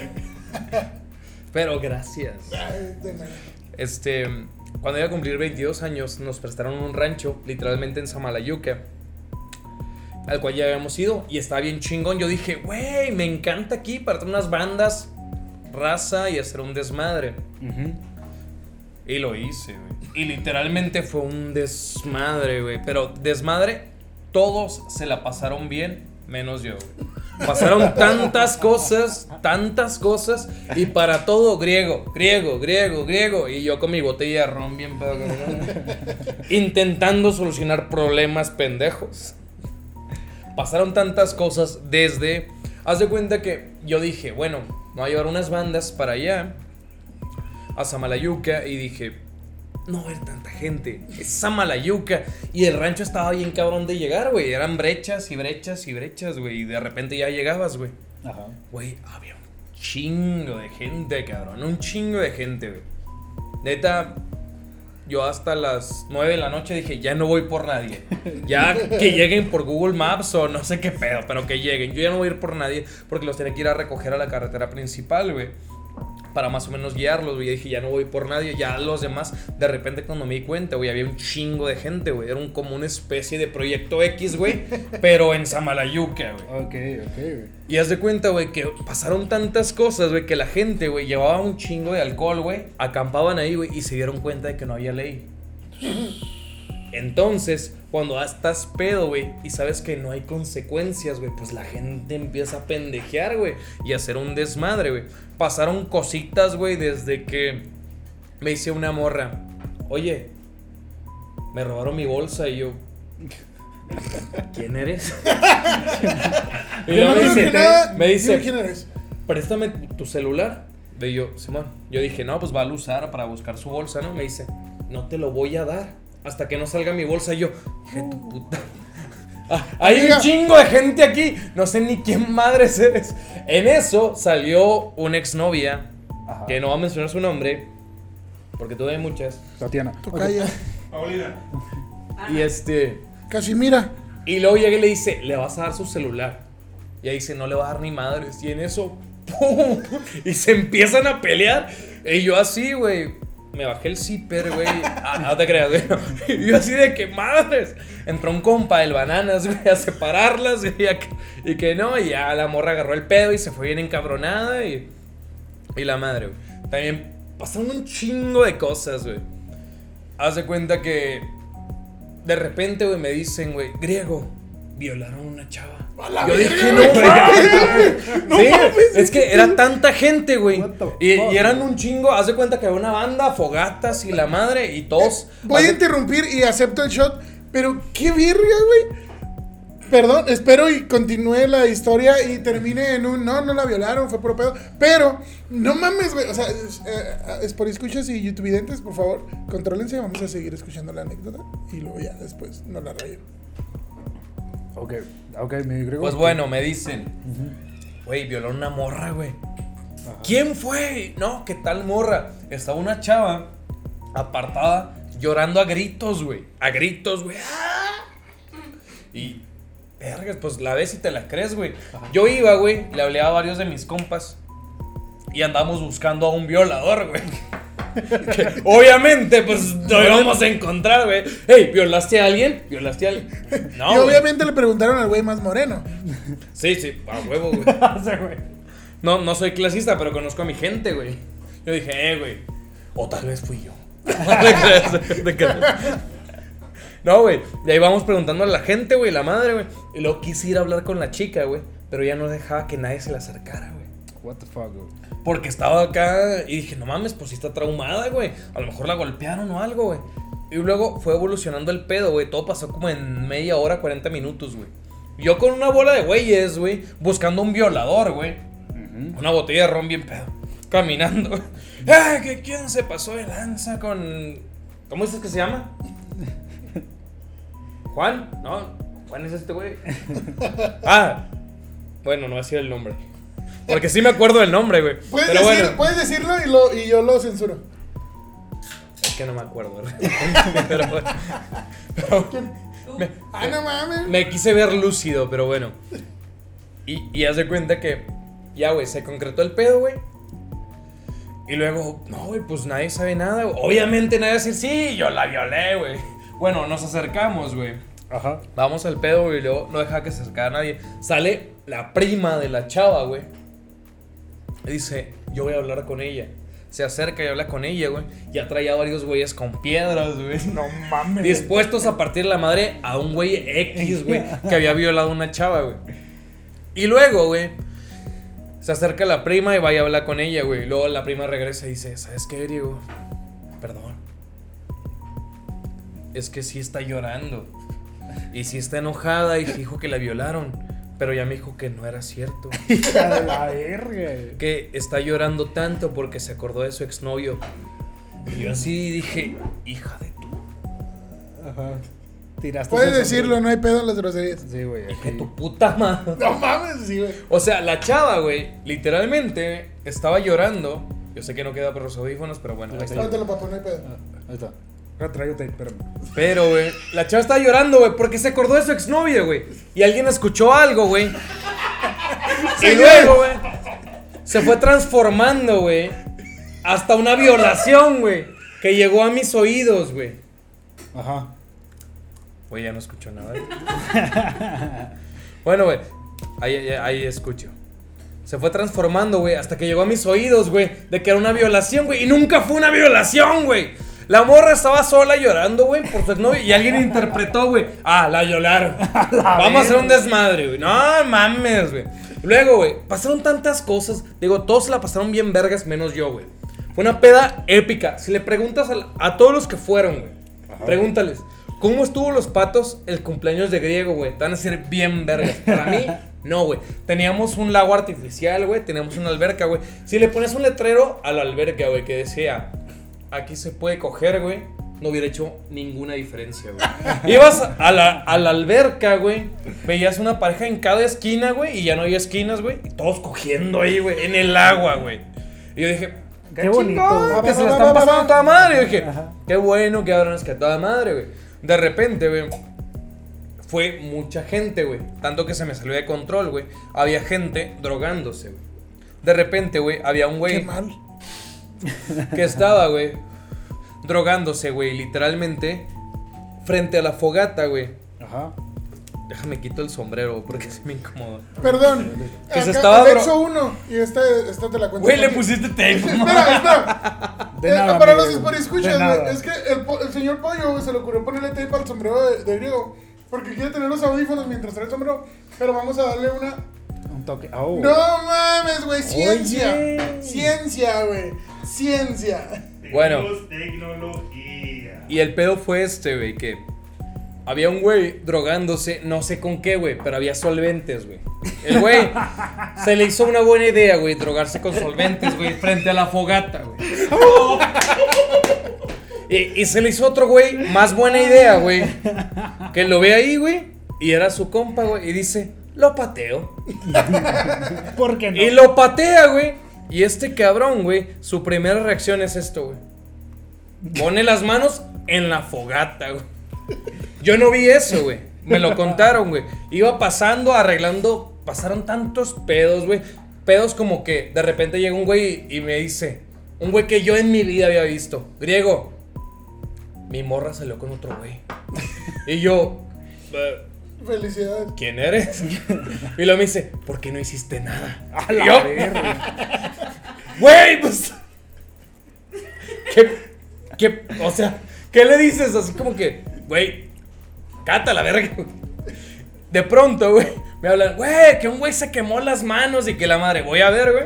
Pero gracias. Este, cuando iba a cumplir 22 años, nos prestaron un rancho, literalmente en Samalayuca, al cual ya habíamos ido, y estaba bien chingón. Yo dije, güey, me encanta aquí para tener unas bandas, raza y hacer un desmadre. Ujú. Y lo hice, güey. Y literalmente fue un desmadre, güey. Pero desmadre, todos se la pasaron bien, menos yo, güey. Pasaron tantas cosas, tantas cosas, y para todo griego, griego, griego, griego. Y yo con mi botella de ron bien pedo, intentando solucionar problemas pendejos. Pasaron tantas cosas desde. Haz de cuenta que yo dije, bueno, me voy a llevar unas bandas para allá a Samalayuca y dije, no haber tanta gente, es Samalayuca. Y el rancho estaba bien cabrón de llegar, güey. Eran brechas y brechas y brechas, güey. Y de repente ya llegabas, güey. Ajá. Güey, había un chingo de gente, cabrón. Un chingo de gente, güey. Neta, yo hasta las 9 de la noche dije, ya no voy por nadie. Ya que lleguen por Google Maps o no sé qué pedo, pero que lleguen. Yo ya no voy a ir por nadie porque los tenía que ir a recoger a la carretera principal, güey. Para más o menos guiarlos, güey. Y dije, ya no voy por nadie. Ya los demás, de repente cuando me di cuenta, güey, había un chingo de gente, güey. Era un, como una especie de proyecto X, güey. pero en Samalayuca, güey. Ok, ok, güey. Y haz de cuenta, güey, que pasaron tantas cosas, güey, que la gente, güey, llevaba un chingo de alcohol, güey, acampaban ahí, güey, y se dieron cuenta de que no había ley. Entonces, cuando estás pedo, güey, y sabes que no hay consecuencias, güey, pues la gente empieza a pendejear, güey, y a hacer un desmadre, güey. Pasaron cositas, güey, desde que me hice una morra. Oye, me robaron mi bolsa y yo. ¿Quién eres? y Yo no me dice, nada, me dice, quién eres. préstame tu celular. De yo, Simón. Yo dije, no, pues va a usar para buscar su bolsa, ¿no? Me dice, no te lo voy a dar hasta que no salga mi bolsa. Y yo, dije, tu puta. Ah, hay Amiga. un chingo de gente aquí. No sé ni quién madres eres. En eso salió una exnovia, Ajá. que no va a mencionar su nombre, porque todavía hay muchas. Tatiana. Tocaya. Paulina. Y este. Casimira. Y luego llega y le dice, le vas a dar su celular. Y ahí dice, no le va a dar ni madres. Y en eso, ¡pum! Y se empiezan a pelear. Y yo así, güey. Me bajé el zipper, güey. Ah, no te creas, güey. Y yo así de que madres. Entró un compa del bananas, güey, a separarlas. Y, que no, y ya la morra agarró el pedo y se fue bien encabronada. Y, y la madre, güey. También pasaron un chingo de cosas, güey. Haz de cuenta que de repente, güey, me dicen, güey, griego, violaron a una chava. Yo dije, no, mames. Sí, es que era tanta gente, güey. Y, y eran un chingo. Haz de cuenta que había una banda, fogatas y la madre, y todos. Voy haz a interrumpir y acepto el shot, pero qué virga, güey. Perdón, espero y continúe la historia y termine en un no, no la violaron, fue por pedo. Pero, no mames, güey. O sea, es, eh, es por escuchas y youtubidentes, por favor, contrólense. Vamos a seguir escuchando la anécdota y luego ya después no la rayo. Ok, ok, mi griego. Pues bueno, me dicen, güey, violó una morra, güey. ¿Quién fue? No, ¿qué tal morra? Estaba una chava apartada llorando a gritos, güey. A gritos, güey. ¡Ah! Y, vergas, pues la ves y te la crees, güey. Yo iba, güey, le hablé a varios de mis compas y andamos buscando a un violador, güey. Que, obviamente, pues lo íbamos a encontrar, güey. Hey, ¿violaste a alguien? ¿Violaste a alguien? No, y güey. obviamente le preguntaron al güey más moreno. Sí, sí, a huevo, güey. O sea, güey. No, no soy clasista, pero conozco a mi gente, güey. Yo dije, eh, güey. O tal vez fui yo. No, güey. Y ahí vamos preguntando a la gente, güey, la madre, güey. Y luego quise ir a hablar con la chica, güey. Pero ya no dejaba que nadie se le acercara, güey. What the fuck, güey. Porque estaba acá y dije, no mames, pues sí está traumada, güey. A lo mejor la golpearon o algo, güey. Y luego fue evolucionando el pedo, güey. Todo pasó como en media hora, 40 minutos, güey. Yo con una bola de güeyes, güey, buscando un violador, güey. Una botella de ron bien pedo. Caminando. ¡Ay, que quién se pasó de lanza con. ¿Cómo dices que se llama? ¿Juan? No, Juan es este güey. Ah, bueno, no voy a decir el nombre. Porque sí me acuerdo del nombre, güey. Puedes, Pero decir- bueno, puedes decirlo y, lo, y yo lo censuro. es que no me acuerdo. Pero. Pero me, Ah, no mames. me quise ver lúcido, pero bueno. Y, y haz de cuenta que ya, güey, se concretó el pedo, güey. Y luego, no, güey, pues nadie sabe nada. güey. Obviamente nadie va a decir, sí, yo la violé, güey. Bueno, nos acercamos, güey. Ajá. Vamos al pedo, güey, y luego no deja que se acercara nadie. Sale la prima de la chava, güey. Y dice, yo voy a hablar con ella. Se acerca y habla con ella, güey. Ya traía varios güeyes con piedras, güey. No mames. Dispuestos a partir la madre a un güey X, güey, que había violado a una chava, güey. Y luego, güey, se acerca la prima y va y habla con ella, güey. Luego la prima regresa y dice, ¿sabes qué, Diego? Perdón. Es que sí está llorando. Y sí está enojada y dijo que la violaron. Pero ya me dijo que no era cierto. Hija de la verga. Que está llorando tanto porque se acordó de su exnovio. Y yo así dije, hija de tu Ajá. Tiraste. Puedes decirlo, no hay pedo en las groserías. Sí, güey. de aquí. tu puta madre. No mames, sí, güey. O sea, la chava, güey, literalmente estaba llorando. Yo sé que no queda por los audífonos, pero bueno, ahí está. Póntelo, papá, no hay pedo. Ah, Ahí está. Traigo tape, espérame. Pero, güey, la chava estaba llorando, güey, porque se acordó de su exnovio, güey. Y alguien escuchó algo, güey. y luego, güey, se fue transformando, güey, hasta una violación, güey, que llegó a mis oídos, güey. Ajá. Güey, ya no escucho nada. bueno, güey, ahí, ahí, ahí escucho. Se fue transformando, güey, hasta que llegó a mis oídos, güey, de que era una violación, güey. Y nunca fue una violación, güey. La morra estaba sola llorando, güey, por su exnovio. Y alguien interpretó, güey. Ah, la violaron. Vamos a hacer un desmadre, güey. No mames, güey. Luego, güey, pasaron tantas cosas. Digo, todos se la pasaron bien vergas, menos yo, güey. Fue una peda épica. Si le preguntas a, la- a todos los que fueron, güey, pregúntales. ¿Cómo estuvo los patos el cumpleaños de griego, güey? Te van a ser bien vergas. Para mí, no, güey. Teníamos un lago artificial, güey. Teníamos una alberca, güey. Si le pones un letrero a la alberca, güey, que decía, aquí se puede coger, güey, no hubiera hecho ninguna diferencia, güey. Ibas a la, a la alberca, güey, veías una pareja en cada esquina, güey, y ya no había esquinas, güey, y todos cogiendo ahí, güey, en el agua, güey. Y yo dije, Qué bonito, chingón, güey. que se la están pasando va. toda madre. Y dije, Ajá. qué bueno que ahora es que a toda madre, güey. De repente, güey, fue mucha gente, güey. Tanto que se me salió de control, güey. Había gente drogándose, güey. De repente, güey, había un Qué güey mal. que estaba, güey, drogándose, güey, literalmente, frente a la fogata, güey. Ajá. Déjame quito el sombrero porque se me incomoda. Perdón. Que se estaba Anexo 1. Y esta, esta te la cuento. Güey, le pusiste tape, Espera, espera. De Eh, nada, para amigo. los escuchas, güey. Es que el, señor Pollo se le ocurrió ponerle tape al sombrero de, de griego. Porque quiere tener los audífonos mientras trae el sombrero. Pero vamos a darle una. Toque. Oh. No mames, güey. Ciencia. Oye. Ciencia, güey. Ciencia. Bueno. Tecnología. Y el pedo fue este, güey, que había un güey drogándose, no sé con qué, güey, pero había solventes, güey. El güey se le hizo una buena idea, güey, drogarse con solventes, güey, frente a la fogata, güey. Y, y se le hizo otro güey, más buena idea, güey, que lo ve ahí, güey, y era su compa, güey, y dice, lo pateo. ¿Por qué no? Y lo patea, güey. Y este cabrón, güey, su primera reacción es esto, güey. Pone las manos en la fogata, güey. Yo no vi eso, güey. Me lo contaron, güey. Iba pasando, arreglando, pasaron tantos pedos, güey. Pedos como que de repente llega un güey y me dice, un güey que yo en mi vida había visto, griego, mi morra salió con otro güey. Y yo, "Eh, Felicidades. ¿quién eres? Y luego me dice, ¿por qué no hiciste nada? A la yo. Güey, pues. ¿Qué, qué, o sea, ¿qué le dices? Así como que, güey, cata la verga. De pronto, güey, me hablan, güey, que un güey se quemó las manos y que la madre, voy a ver, güey.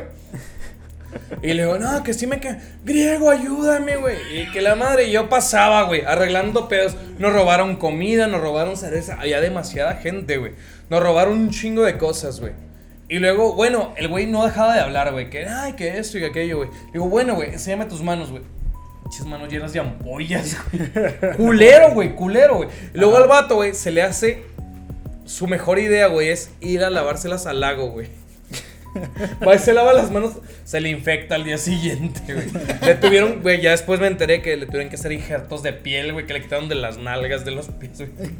Y le digo, no, que sí me quemé. Griego, ayúdame, güey. Y que la madre, y yo pasaba, güey, arreglando pedos. Nos robaron comida, nos robaron cerveza. Había demasiada gente, güey. Nos robaron un chingo de cosas, güey. Y luego, bueno, el güey no dejaba de hablar, güey. Que, ay, que esto y que aquello, güey. Digo, bueno, güey, enséñame tus manos, güey. Pinches manos llenas de ampollas, güey. culero, güey, culero, güey. Luego al vato, güey, se le hace. Su mejor idea, güey, es ir a lavárselas al lago, güey. Va y se lava las manos, se le infecta al día siguiente, güey. Le tuvieron, güey, ya después me enteré que le tuvieron que hacer injertos de piel, güey, que le quitaron de las nalgas, de los pies, güey.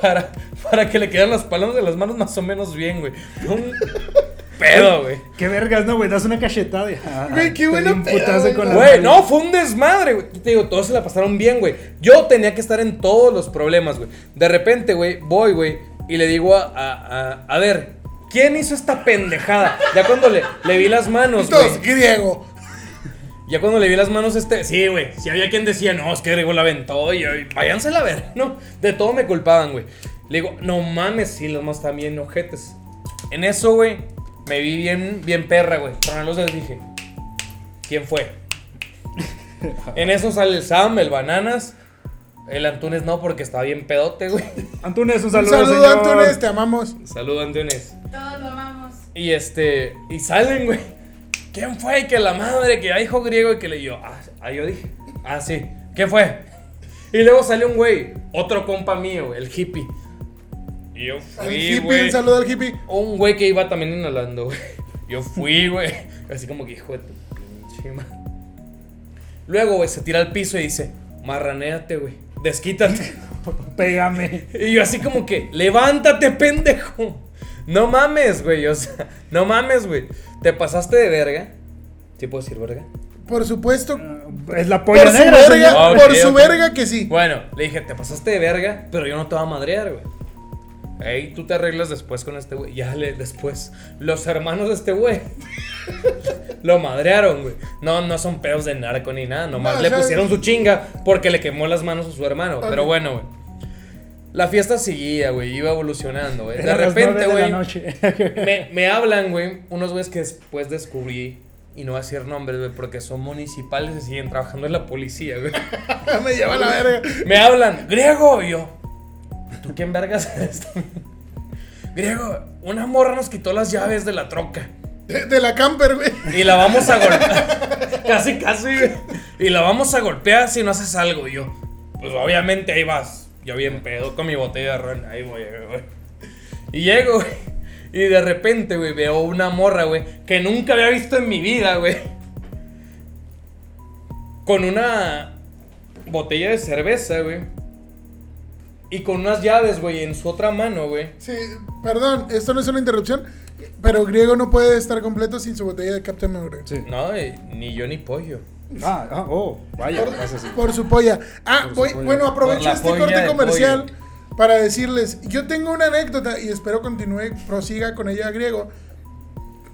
Para, para que le quedaran las palmas de las manos más o menos bien, güey. Un pedo, güey. Qué vergas, no, güey. Das una cachetada ah, Güey, qué buena güey. no, fue un desmadre, güey. Te digo, todos se la pasaron bien, güey. Yo tenía que estar en todos los problemas, güey. De repente, güey, voy, güey, y le digo a, a, a, a ver, ¿quién hizo esta pendejada? Ya cuando le, le vi las manos. Entonces, griego. Ya cuando le vi las manos, este. Sí, güey. Si había quien decía, no, es que Griego la aventó y, y váyanse a ver. No, de todo me culpaban, güey. Le digo, no mames, sí, los más también ojetes. En eso, güey, me vi bien, bien perra, güey. Con los dedos dije, ¿quién fue? en eso sale el Sam, el Bananas. El Antunes no, porque estaba bien pedote, güey. Antunes, un Un saludo, saludo, señor. Antunes, te amamos. Saludo, Antunes. Todos lo amamos. Y este, y salen, güey. ¿Quién fue? Que la madre, que ya dijo griego y que le yo, ah, ah, yo dije, ah, sí, ¿qué fue? Y luego salió un güey, otro compa mío, el hippie. Y yo fui, hippie, güey. un saludo al hippie. Un güey que iba también inhalando, güey. Yo fui, güey. Así como que, hijo de tu pinche madre. Luego, güey, se tira al piso y dice, marranéate, güey. Desquítate. Pégame. Y yo así como que, levántate, pendejo. No mames, güey. O sea, no mames, güey. Te pasaste de verga. ¿Sí puedo decir verga? Por supuesto. Es la Por polla su negra, verga. Ok, por su verga que sí. Bueno, le dije, te pasaste de verga, pero yo no te voy a madrear, güey. Ey, tú te arreglas después con este güey. Ya le, después. Los hermanos de este güey. lo madrearon, güey. No, no son pedos de narco ni nada. Nomás No, le pusieron su chinga porque le quemó las manos a su hermano. Pero bueno, güey. La fiesta seguía, güey. Iba evolucionando, güey. De repente, güey. Me, me hablan, güey, unos güeyes que después descubrí, y no voy a decir nombres, güey, porque son municipales y siguen trabajando en la policía, güey. Me lleva la verga. Me hablan, griego, y yo. ¿Y tú quién vergas eres? griego, una morra nos quitó las llaves de la troca. De, de la camper, güey. Y la vamos a golpear. casi, casi, güey. Y la vamos a golpear si no haces algo. Y yo, pues obviamente ahí vas. Yo bien pedo con mi botella de ron. Ahí voy, voy. Y llego, güey. Y de repente, güey, veo una morra, güey, que nunca había visto en mi vida, güey. Con una botella de cerveza, güey. Y con unas llaves, güey, en su otra mano, güey. Sí, perdón, esto no es una interrupción. Pero griego no puede estar completo sin su botella de Captain Morgan. Sí. No, ni yo ni pollo. Ah, ah, oh, vaya. Por, por su polla. Ah, su voy- polla. bueno, aprovecho este polla corte comercial pollo. para decirles, yo tengo una anécdota y espero continúe, prosiga con ella griego,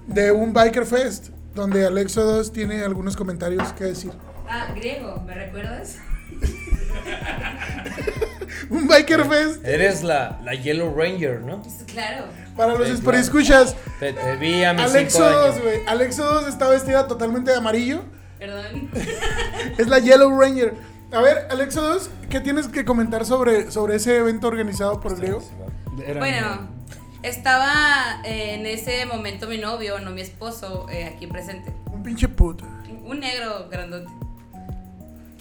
de un Biker Fest, donde Alexo 2 tiene algunos comentarios que decir. Ah, griego, ¿me recuerdas? Un Biker Fest, Eres la, la Yellow Ranger, ¿no? Pues, claro. para los Sí, escuchas, Te, te vi a mis Alexo cinco 2, años. güey. Alexo 2 está vestida totalmente de amarillo. Perdón. Es la Yellow Ranger. A ver, Alexo 2, ¿qué tienes que comentar sobre, sobre ese evento organizado por griego? Era- Bueno, estaba eh, en ese momento mi novio, no mi esposo, eh, aquí presente. Un pinche puto. Un negro grandote.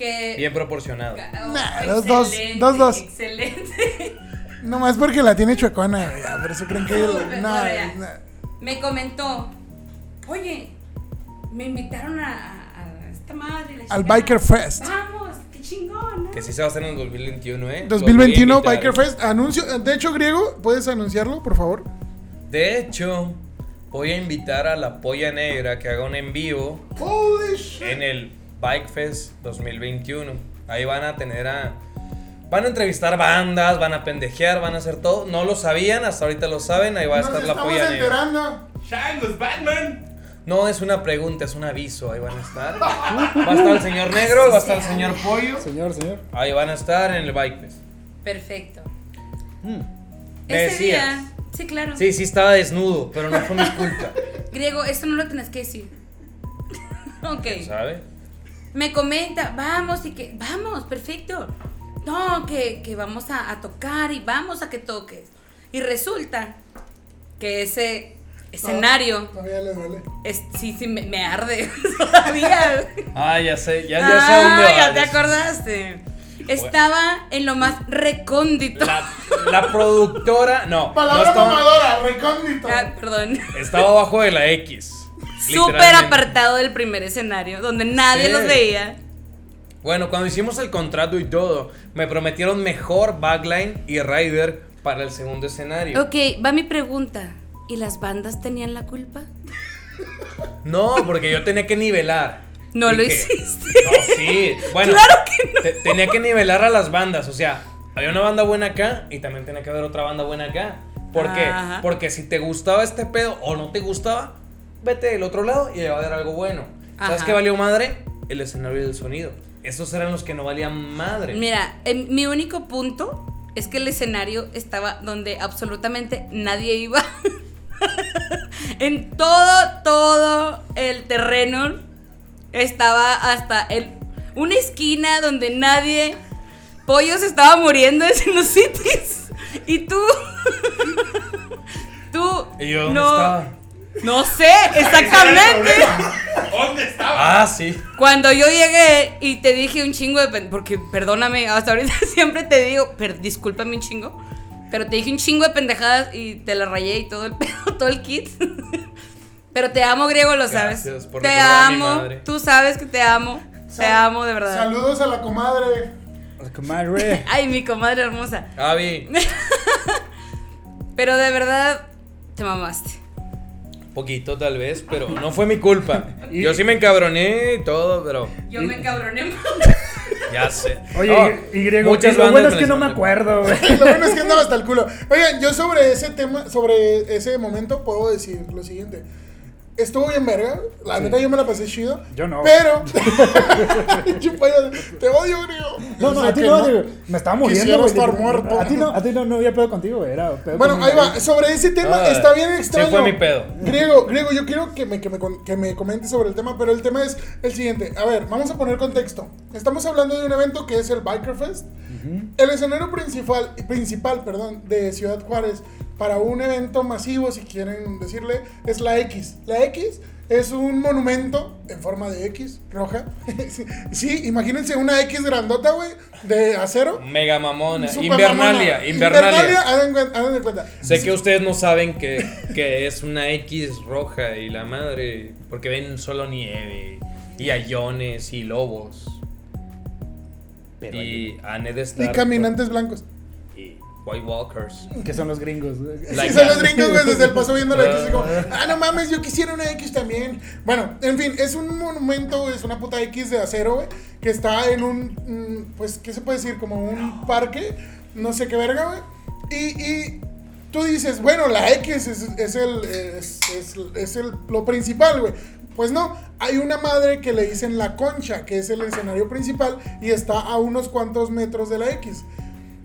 Que. Bien proporcionado. Oh, Nah, dos, dos, excelente, dos, dos. Excelente. Nomás porque la tiene chuecona, Por eso creen que. No, no, no. Me comentó, oye, me invitaron a, esta madre. la Al. Biker Fest. Vamos, qué chingón. Que sí se va a hacer en el 2021, ¿eh? Los voy a 2021 invitar. Biker Fest. Anuncio. De hecho, Griego, ¿puedes anunciarlo, por favor? De hecho, voy a invitar a la Polla Negra que haga un en vivo Holy shit. en el Bike Fest 2021. Ahí van a tener a. Van a entrevistar bandas, van a pendejear, van a hacer todo. No lo sabían, hasta ahorita lo saben. Ahí va a Nos estar la Polla Negra. enterando. Changos, Batman. No es una pregunta, es un aviso. Ahí van a estar. Va a estar el señor Negro, va a estar el señor Pollo. Señor, señor. Ahí van a estar en el Bike Fest. Perfecto. Me Ese decías. día. Sí, claro. Sí, sí estaba desnudo, pero no fue mi culpa. Griego, esto no lo tenés que decir. ok. ¿Sabe? Me comenta, vamos y que. Vamos, perfecto. No, que, que vamos a, a tocar y vamos a que toques. Y resulta que ese escenario. Todavía le duele. Es, sí, sí, me, me arde todavía. Ah, ya sé, ya, ya sé dónde Ah, va, ya te sé. acordaste. Estaba en lo más recóndito. La, la productora, no, no Palabra estaba, mamadora, recóndito. Ah, perdón. estaba abajo de la X. Súper apartado del primer escenario, donde nadie Sí. los veía. Bueno, cuando hicimos el contrato y todo, me prometieron mejor backline y rider para el segundo escenario. Ok, va mi pregunta. ¿Y las bandas tenían la culpa? No, porque yo tenía que nivelar. No lo hiciste. No, sí. Bueno, Claro que no. te- tenía que nivelar a las bandas. O sea, había una banda buena acá y también tenía que haber otra banda buena acá. ¿Por qué? Porque si te gustaba este pedo o no te gustaba, vete del otro lado y le va a dar algo bueno. ¿Sabes qué valió madre? El escenario y el sonido. Esos eran los que no valían madre. Mira, en- mi único punto es que el escenario estaba donde absolutamente nadie iba. en todo, todo el terreno estaba hasta el, una esquina donde nadie. Pollo se estaba muriendo en sinusitis. Y tú. tú. ¿Y yo dónde no, estaba? No sé, exactamente. ¿Dónde estaba? Ah, sí. Cuando yo llegué y te dije un chingo de... Porque, perdóname, hasta ahorita siempre te digo, per, discúlpame un chingo, pero te dije un chingo de pendejadas y te la rayé y todo el pedo, todo el kit. pero te amo, griego, lo sabes. Gracias por te recordar a mi amo, madre. tú sabes que te amo. Te amo, de verdad. Saludos a la comadre. Comadre. Ay, mi comadre hermosa. Avi, Pero de verdad, te mamaste. Poquito tal vez, pero no fue mi culpa. Y- Yo sí me encabroné y todo, pero Yo me encabroné. ya sé. Oye, No, y, y griego, muchas y lo bueno es que no me acuerdo, güey. Lo bueno es que andaba hasta el culo. Oigan, yo sobre ese tema, sobre ese momento, puedo decir lo siguiente. Estuvo bien verga. La neta, yo me la pasé chido. Yo no. Pero. Te odio, griego. No, O no, sea a ti no, digo, me estaba muriendo, Quisiera estar muerto. A ti no, a ti no, no había pedo contigo. Era pedo Bueno, con ahí va. Sobre ese tema Ah, está bien sí extraño. fue mi pedo. Griego, griego, yo quiero que me, que, me, que me comentes sobre el tema, pero el tema es el siguiente. A ver, vamos a poner contexto. Estamos hablando de un evento que es el Biker Fest. El escenario principal, principal perdón, de Ciudad Juárez para un evento masivo, si quieren decirle, es la X. La X es un monumento en forma de X, roja. sí, imagínense una X grandota, güey, de acero. Mega mamona. Super Invernalia, mamona. Invernalia. hagan de cuenta. Sé que ustedes no saben que, que es una X roja y la madre, porque ven solo nieve y ayones y lobos. y a Ned Y caminantes blancos. White Walkers. Que son los gringos, güey. Like sí, son that. los gringos, güey, desde el paso viendo la X como, ah, no mames, yo quisiera una X también. Bueno, en fin, es un monumento, es una puta X de acero, güey, que está en un, mm, pues, ¿qué se puede decir? Como un parque, no sé qué verga, güey. Y, y tú dices, bueno, la X es, es el, es, es- es el, lo principal, güey. Pues no, hay una madre que le dicen la concha, que es el escenario principal, y está a unos cuantos metros de la X.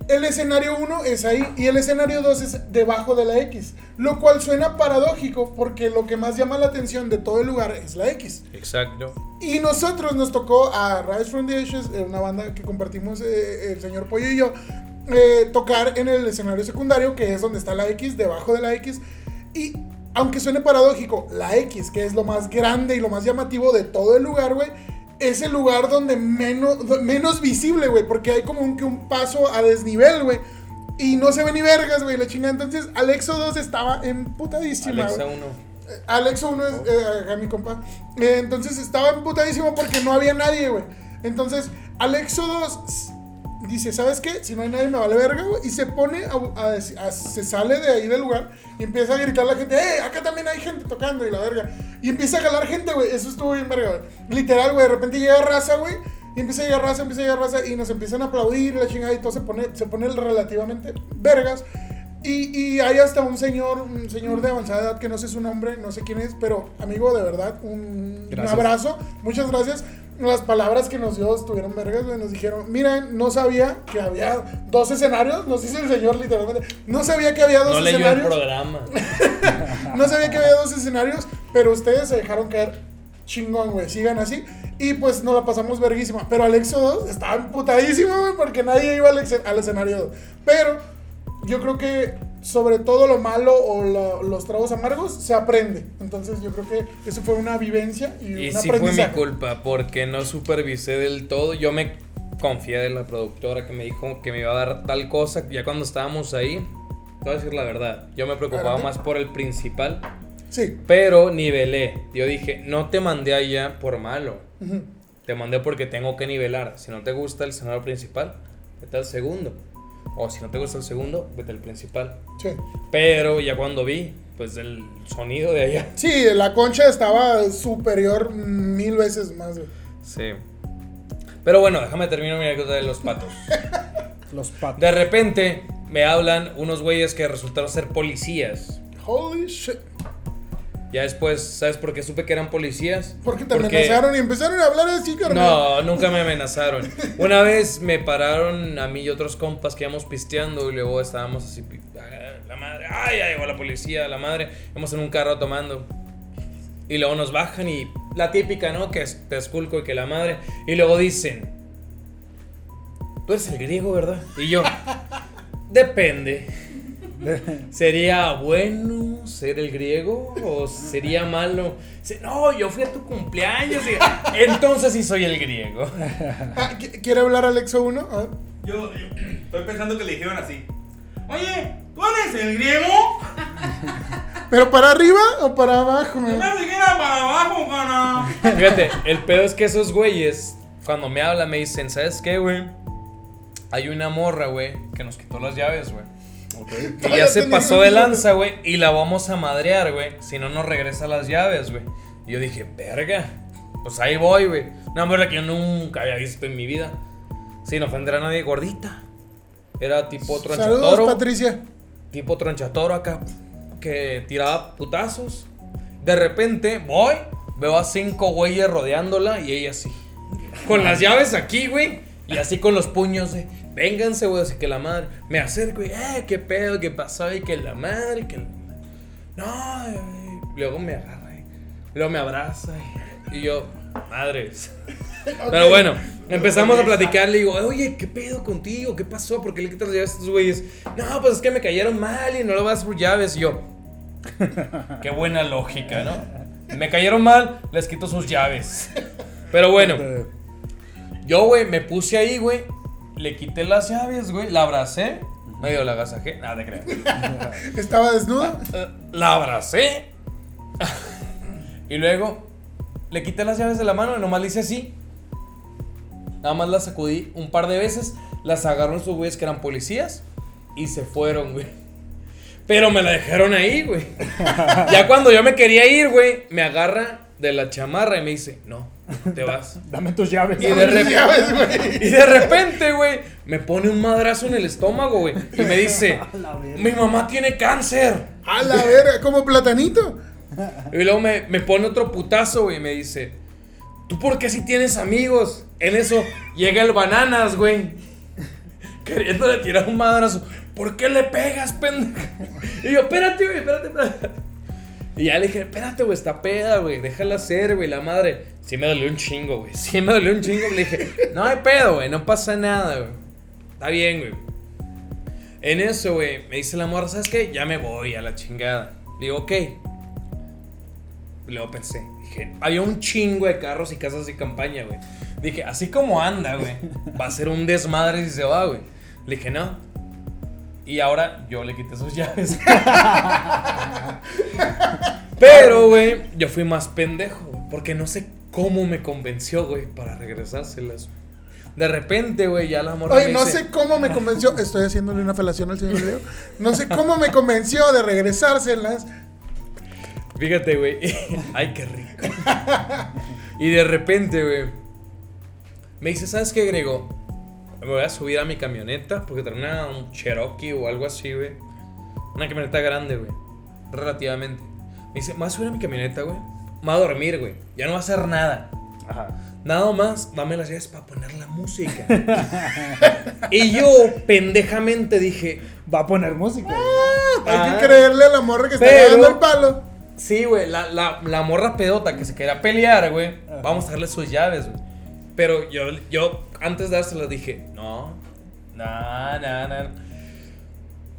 El escenario 1 es ahí y el escenario 2 es debajo de la X, lo cual suena paradójico porque lo que más llama la atención de todo el lugar es la X. Exacto. Y nosotros nos tocó a Rise from the Ashes, eh, una banda que compartimos eh, el señor Pollo y yo, eh, tocar en el escenario secundario, que es donde está la X, debajo de la X. Y aunque suene paradójico, la X, que es lo más grande y lo más llamativo de todo el lugar, güey, es el lugar donde menos, menos visible, güey, porque hay como un, que un paso a desnivel, güey. Y no se ve ni vergas, güey, la chingada. Entonces, Alexo 2 estaba emputadísima. Alexa güey. 1. Eh, Alexo 1 es eh, a mi compa. Eh, entonces estaba emputadísimo porque no había nadie, güey. Entonces, Al Éxodo s- dice, ¿sabes qué? Si no hay nadie me vale verga, güey. Y se pone, a, a a- se sale de ahí del lugar y empieza a gritar a la gente, ¡eh! Acá también hay gente tocando y la verga. Y empieza a jalar gente, güey. Eso estuvo bien verga, güey. Literal, güey. De repente llega raza, güey. Y empieza a llegar raza, empieza a llegar raza. Y nos empiezan a aplaudir la chingada y todo se pone, se pone relativamente vergas. Y, y hay hasta un señor, un señor de avanzada edad que no sé su nombre, no sé quién es, pero amigo, de verdad, un, un abrazo. Muchas gracias. Las palabras que nos dio estuvieron vergas, güey. Nos dijeron, miren, no sabía que había dos escenarios. Nos dice el señor literalmente. No sabía que había dos No leyó el escenarios. programa. No sabía que había dos escenarios, pero ustedes se dejaron caer chingón, güey. Sigan así. Y pues nos la pasamos verguísima. Pero Alexo 2 estaba emputadísimo, güey, porque nadie iba al, al escenario 2. Pero yo creo que sobre todo lo malo o los tragos amargos se aprende. Entonces yo creo que eso fue una vivencia y, Y un sí fue mi culpa porque no supervisé del todo. Yo me confié de la productora que me dijo que me iba a dar tal cosa. Ya cuando estábamos ahí, te voy a decir la verdad, yo me preocupaba más por el principal, Sí. pero nivelé. Yo dije, no te mandé allá por malo. Te mandé porque tengo que nivelar. Si no te gusta el escenario principal, vete al segundo. O si no te gusta el segundo, vete al principal. Sí. Pero ya cuando vi, pues el sonido de allá. Sí, la concha estaba superior mil veces más, güey. Sí. Pero bueno, déjame terminar mi anécdota de los patos. Los patos. De repente me hablan unos güeyes que resultaron ser policías. Holy shit. Ya después, ¿sabes por qué supe que eran policías? Porque te amenazaron y empezaron a hablar así, carnal. No, nunca me amenazaron. Una vez me pararon a mí y otros compas que íbamos pisteando y luego estábamos así, ah, la madre, ay, ya llegó la policía, la madre, íbamos en un carro tomando. Y luego nos bajan y la típica, ¿no? Que te esculco y que la madre. Y luego dicen, tú eres el griego, ¿verdad? Y yo, depende. ¿Sería bueno ser el griego o sería malo? Dice, no, yo fui a tu cumpleaños. y- entonces sí soy el griego. Ah, ¿qui- ¿Quiere hablar Alexo 1? A ver. Yo, yo estoy pensando que le dijeron así. Oye, ¿tú eres el griego? ¿Pero para arriba o para abajo? Me güey? parece que era para abajo, cana. Fíjate, el pedo es que esos güeyes, cuando me hablan, me dicen, ¿sabes qué, güey? Hay una morra, güey, que nos quitó las llaves, güey. Y ya se pasó de lanza, güey, y la vamos a madrear, güey. Si no nos regresa las llaves, güey. Y yo dije, verga, pues ahí voy, güey. Una morra que yo nunca había visto en mi vida. Sin ofender a nadie, gordita. Era tipo Saludos, tronchatoro. Patricia. tipo tronchatoro acá, que tiraba putazos. De repente voy, veo a cinco güeyes rodeándola y ella así. Con las llaves aquí, güey. Y así con los puños de, vénganse, güey, así que la madre. Me acerco y, eh, qué pedo, qué pasó, y que la madre, que... No, eh, luego me agarra, y luego me abraza, y, y yo, madres. Pero bueno, empezamos a platicar. Le digo, oye, ¿qué pedo contigo? ¿Qué pasó? ¿Por qué le quitas las llaves a estos güeyes? No, pues es que me cayeron mal y no lo vas por llaves. Y yo, qué buena lógica, ¿no? Me cayeron mal, les quito sus llaves. Pero bueno, yo, güey, me puse ahí, güey. Le quité las llaves, güey. La abracé. Medio la agasajé. Nada te creas. Estaba desnuda. La abracé. y luego le quité las llaves de la mano y nomás le hice así. Nada más las sacudí un par de veces. Las agarró esos güeyes que eran policías. Y se fueron, güey. Pero me la dejaron ahí, güey. ya cuando yo me quería ir, güey, me agarra de la chamarra y me dice, no, te vas. Dame tus llaves. Y de, Llaves, y de repente, güey, me pone un madrazo en el estómago, güey. Y me dice, mi mamá tiene cáncer. A la verga, como platanito. Y luego me, me pone otro putazo, güey, y me dice, ¿tú por qué si tienes amigos? En eso llega el bananas, güey. Queriéndole tirar un madrazo. ¿Por qué le pegas, pendejo? Y yo, espérate, güey, espérate, espérate. Y ya le dije, espérate, güey, está peda, güey, déjala ser, güey, la madre. Sí me dolió un chingo, güey. Sí me dolió un chingo. Le dije, no hay pedo, güey, no pasa nada, güey. Está bien, güey. En eso, güey, me dice la morra, ¿sabes qué? Ya me voy a la chingada. Le digo, ok. Luego pensé, dije, había un chingo de carros y casas de campaña, güey. Dije, así como anda, güey, va a ser un desmadre si se va, güey. Le dije, no. Y ahora yo le quité sus llaves. Pero, güey, yo fui más pendejo, porque no sé cómo me convenció, güey, para regresárselas. De repente, güey, ya la morra Oye, me no dice, sé cómo me convenció. Estoy haciéndole una felación al señor Griego. No sé cómo me convenció de regresárselas. Fíjate, güey. Ay, qué rico. y de repente, güey. Me dice, ¿sabes qué, Grego? Me voy a subir a mi camioneta porque trae una, un Cherokee o algo así, güey. Una camioneta grande, güey. Relativamente. Me dice, me voy a subir a mi camioneta, güey. Me voy a dormir, güey. Ya no va a hacer nada. Ajá. Nada más, dame las llaves para poner la música. y yo, pendejamente, dije, Va a poner música. Hay Ah. que creerle a la morra que está dando el palo. Sí, güey, la, la, la morra pedota que se quería pelear, güey. Vamos a darle sus llaves, güey. Pero yo, yo antes de dárselas dije, no, no, no, no.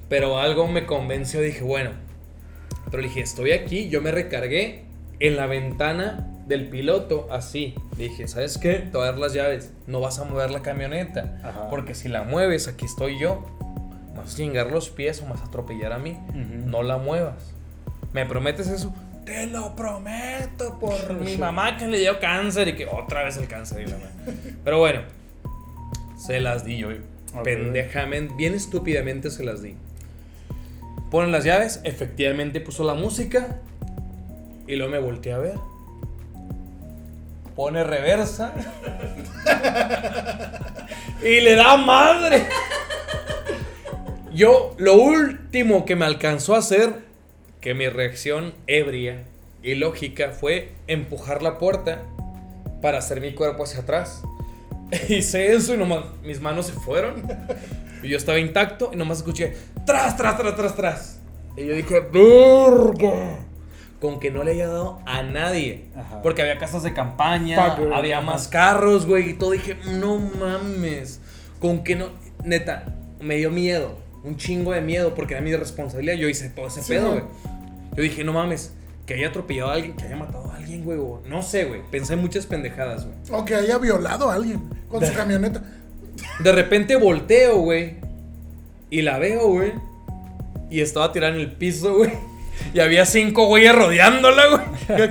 Pero algo me convenció, dije, bueno. Pero dije, estoy aquí, yo me recargué en la ventana del piloto, así. Dije, ¿sabes qué? Te voy a dar las llaves. No vas a mover la camioneta. Ajá. Porque si la mueves, aquí estoy yo. Me vas a chingar los pies o me vas a atropellar a mí. No la muevas. ¿Me prometes eso? Te lo prometo por mi mamá que le dio cáncer y que otra vez el cáncer y la madre. Pero bueno, se las di yo. Ok. Pendejamente, bien estúpidamente se las di. Ponen las llaves, efectivamente puso la música y luego me volteé a ver. Pone reversa y le da madre. Yo, lo último que me alcanzó a hacer, que mi reacción ebria y lógica fue empujar la puerta para hacer mi cuerpo hacia atrás. Hice eso y nomás mis manos se fueron. Y yo estaba intacto y nomás escuché tras, tras, tras, tras, tras. Y yo dije, ¡Verga! Con que no le haya dado a nadie. Ajá. Porque había casas de campaña, había Ajá. más carros, güey. Y todo dije, no mames. Con que no. Neta, me dio miedo. Un chingo de miedo porque era mi responsabilidad. Yo hice todo ese Sí, pedo, güey. Yo dije, no mames. Que haya atropellado a alguien, que haya matado a alguien, güey. o No sé, güey. Pensé en muchas pendejadas, güey. O que haya violado a alguien con su camioneta. De repente volteo, güey. Y la veo, güey. Y estaba tirada en el piso, güey. Y había cinco güeyes rodeándola, güey.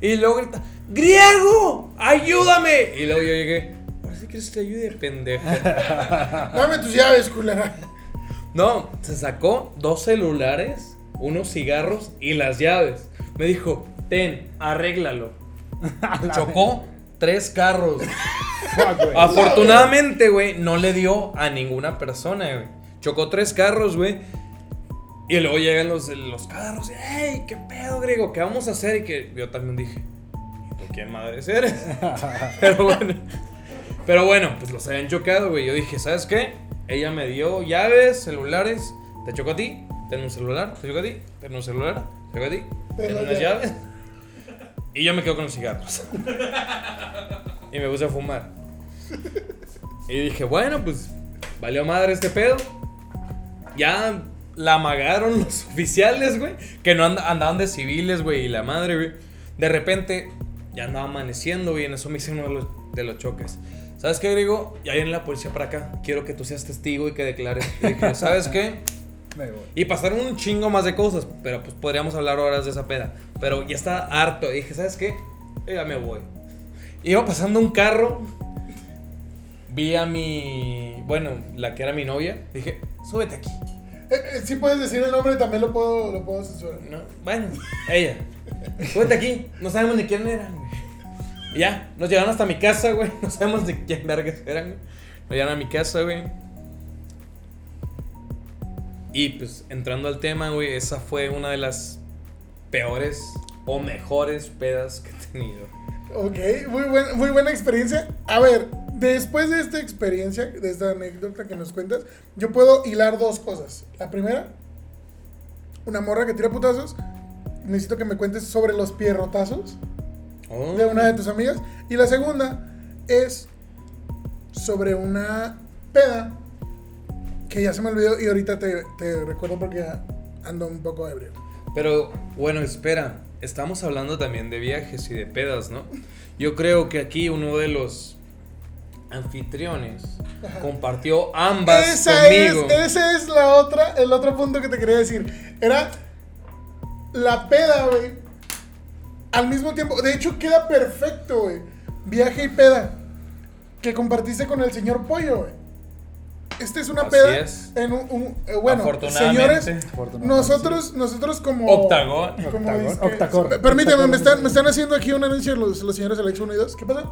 y luego grita, ¡Griego! ¡Ayúdame! Y luego yo llegué, ahora sí quieres que te ayude, pendeja. Dame tus llaves, culera. No, se sacó dos celulares, unos cigarros y las llaves. Me dijo, ten, arréglalo. Chocó tres carros. Afortunadamente, güey, no le dio a ninguna persona, güey. Chocó tres carros, güey. Y luego llegan los, los carros. ¡Ey, qué pedo, griego! ¿Qué vamos a hacer? Y que yo también dije, ¿y tú quién madres eres? Pero bueno. Pero bueno, pues los habían chocado, güey. Yo dije, ¿sabes qué? Ella me dio llaves, celulares. ¿Te chocó a ti? ¿Ten un celular? ¿Te chocó a ti? ¿Ten un celular? ¿Te chocó a ti? ¿Ten unas llaves? Y yo me quedo con los cigarros. y me puse a fumar. Y dije, bueno, pues valió madre este pedo. Ya la amagaron los oficiales, güey. Que no and- andaban de civiles, güey. Y la madre, güey. De repente ya andaba amaneciendo, güey. En eso me hice uno de los, de los choques. ¿Sabes qué, Griego? Ya viene la policía para acá. Quiero que tú seas testigo y que declares. Y dije, ¿sabes qué? Me voy. Y pasaron un chingo más de cosas, pero pues podríamos hablar horas de esa peda. Pero ya estaba harto. Y dije, ¿sabes qué? Ya me voy. Iba pasando un carro. Vi a mi. Bueno, la que era mi novia. Dije, súbete aquí. Eh, eh, sí puedes decir el nombre, también lo puedo, lo puedo censurar. No, bueno, ella. Súbete aquí. No sabemos ni quién eran, güey. Y ya, nos llevaron hasta mi casa, güey. No sabemos de quién vergas eran, güey. Nos llevaron a mi casa, güey. Y pues entrando al tema, güey, esa fue una de las peores o mejores pedas que he tenido. Ok, muy, buen- muy buena experiencia. A ver, después de esta experiencia, de esta anécdota que nos cuentas, yo puedo hilar dos cosas. La primera, una morra que tira putazos. Necesito que me cuentes sobre los pierrotazos Oh. de una de tus amigas. Y la segunda es sobre una peda que ya se me olvidó y ahorita te, te recuerdo porque ando un poco ebrio. Pero bueno, espera, estamos hablando también de viajes y de pedas, ¿no? Yo creo que aquí uno de los anfitriones compartió ambas Esa es, conmigo. ese es la otra, el otro punto que te quería decir. Era la peda, güey. Al mismo tiempo, de hecho queda perfecto, güey. Viaje y peda. que compartiste con el señor Pollo, güey. Esta es una Así peda es. en un, un- eh, bueno, Afortunadamente. señores, Afortunadamente, nosotros nosotros como Octagón. como Octagón, es que- octacor. Permíteme, me están, me están haciendo aquí un anuncio los, los señores del H1 y 2. ¿Qué pasa?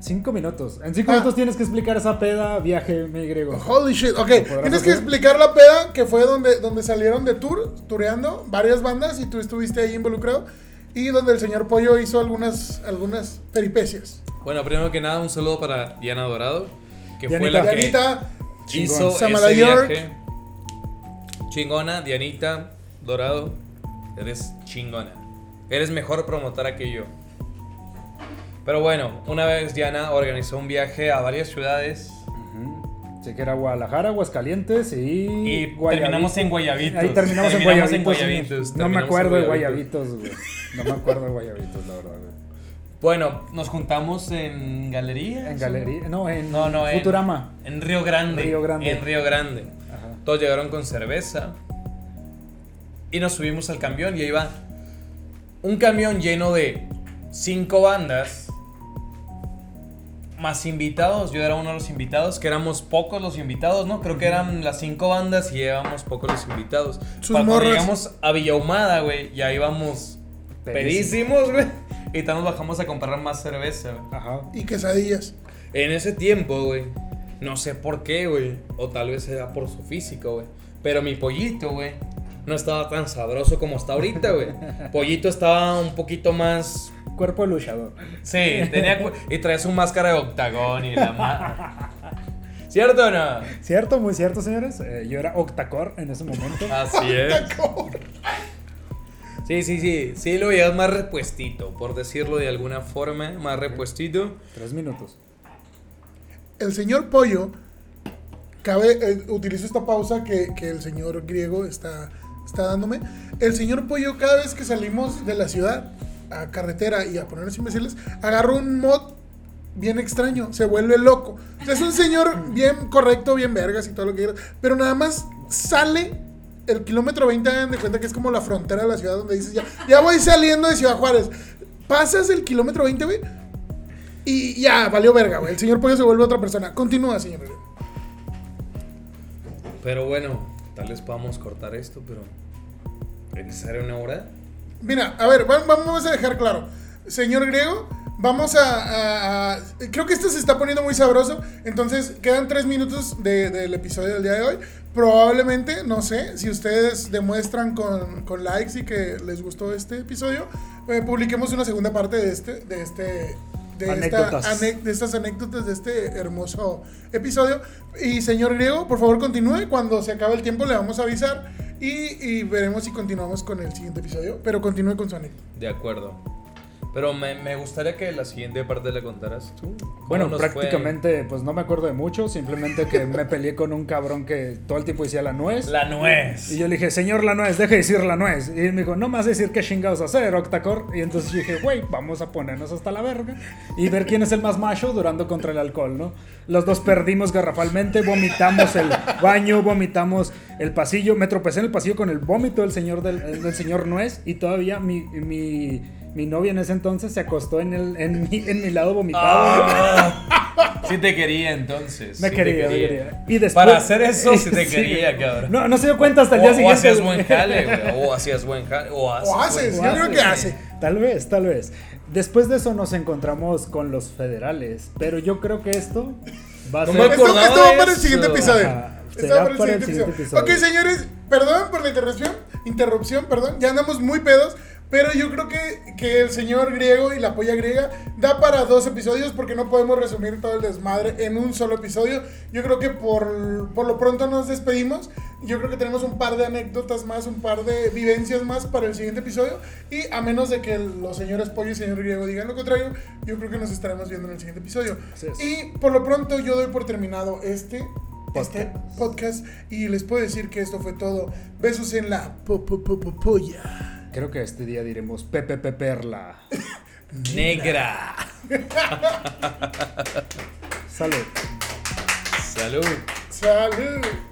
Cinco minutos. En cinco Ah. minutos tienes que explicar esa peda, viaje, mi griego. Holy shit, ok. podrás Tienes que hacer? explicar la peda que fue donde, donde salieron de tour, tureando varias bandas y tú estuviste ahí involucrado. Y donde el señor Pollo hizo algunas, algunas peripecias. Bueno, primero que nada, un saludo para Diana Dorado, que fue Dianita. la que Dianita, hizo Samara ese York. viaje. Chingona, Dianita Dorado, eres chingona. Eres mejor promotora que yo. Pero bueno, una vez Diana organizó un viaje a varias ciudades. Sí, que era Guadalajara, Aguascalientes y. y terminamos en Guayabitos. Ahí terminamos, en Terminamos Guayabitos. en Guayabitos, No me terminamos acuerdo de Guayabitos. Guayabitos, güey. No me acuerdo de Guayabitos, la verdad, güey. Bueno, nos juntamos en galería. En galería. No, en No, no, en- Futurama. En Río Grande. Río Grande. En Río Grande. Ajá. Todos llegaron con cerveza. Y nos subimos al camión y ahí va un camión lleno de cinco bandas. Más invitados. Yo era uno de los invitados, que éramos pocos los invitados, ¿no? Creo que eran las cinco bandas y llevábamos pocos los invitados. Sus Cuando morras. llegamos a Villahumada, güey, ya íbamos pedísimos, güey. Y tal nos bajamos a comprar más cerveza, güey. Ajá. y quesadillas. En ese tiempo, güey, no sé por qué, güey, o tal vez era por su físico, güey, pero mi pollito, güey, no estaba tan sabroso como está ahorita, güey. Pollito estaba un poquito más... Cuerpo de luchador. Sí, tenía... cu- Y traía su máscara de octagón y la ma- ¿Cierto o no? ¿Cierto? Muy cierto, señores. Eh, yo era Octacor en ese momento. Así es. Sí, sí, sí, sí lo veías más repuestito, por decirlo de alguna forma, más repuestito. Tres minutos. El señor Pollo cabe, eh, utilizo esta pausa que, que el señor griego está, está dándome. El señor Pollo, cada vez que salimos de la ciudad a carretera y a ponernos imbéciles, agarra un mod bien extraño, se vuelve loco. O sea, es un señor bien correcto, bien vergas y todo lo que quieras, pero nada más sale el kilómetro 20, hagan de cuenta que es como la frontera de la ciudad donde dices, ya, ya voy saliendo de Ciudad Juárez. Pasas el kilómetro 20, güey, y ya, valió verga, güey. El señor Pollo se vuelve otra persona. Continúa, señor. Pero bueno, tal vez podamos cortar esto, pero... ¿Es necesaria una hora? Mira, a ver, va- vamos a dejar claro. Señor griego, vamos a, a- a- Creo que esto se está poniendo muy sabroso. Entonces, quedan tres minutos de- del episodio del día de hoy. Probablemente, no sé, si ustedes demuestran con, con likes y que les gustó este episodio, eh, publiquemos una segunda parte de este... De este de, esta ane- de estas anécdotas de este hermoso episodio. Y señor Griego, por favor continúe. Cuando se acabe el tiempo le vamos a avisar y, y veremos si continuamos con el siguiente episodio. Pero continúe con su anécdota. De acuerdo. Pero me, me gustaría que la siguiente parte la contaras tú. ¿Cómo Bueno, fue? prácticamente, pues no me acuerdo de mucho. Simplemente que me peleé con un cabrón que todo el tiempo decía la nuez. La nuez. Y yo le dije, señor la nuez, deje de decir la nuez. Y él me dijo, no me vas a decir qué chingados hacer, Octacor. Y entonces yo dije, güey, vamos a ponernos hasta la verga y ver quién es el más macho durando contra el alcohol, ¿no? Los dos perdimos garrafalmente, vomitamos el baño, vomitamos el pasillo. Me tropecé en el pasillo con el vómito del señor, del, del señor nuez y todavía mi, mi, mi novia en ese entonces se acostó en, el, en, mi, en mi lado vomitado. Ah, sí te quería entonces. Me sí te quería, me quería. Y después, Para hacer eso sí te Sí. quería, cabrón. No, no se dio cuenta hasta el o, día o siguiente. hacías güey. buen jale, güey. O hacías buen jale. O haces. O haces, yo creo que hace. Tal vez, tal vez. Después de eso nos encontramos con los federales. Pero yo creo que esto va a No ser. me Esto, esto va para el siguiente episodio. Ajá, Esto será va para el para el siguiente siguiente episodio. Ok, señores, perdón por la interrupción. Interrupción, perdón. Ya andamos muy pedos. Pero yo creo que, que el señor griego y la polla griega da para dos episodios porque no podemos resumir todo el desmadre en un solo episodio. Yo creo que por, por lo pronto nos despedimos. Yo creo que tenemos un par de anécdotas más, un par de vivencias más para el siguiente episodio. Y a menos de que los señores pollo y señor griego digan lo contrario, yo creo que nos estaremos viendo en el siguiente episodio. Y por lo pronto yo doy por terminado este este Podcast. podcast y les puedo decir que esto fue todo. Besos en la po, po, po- polla. Creo que este día diremos Pepe Perla. Negra. Salud. Salud. Salud.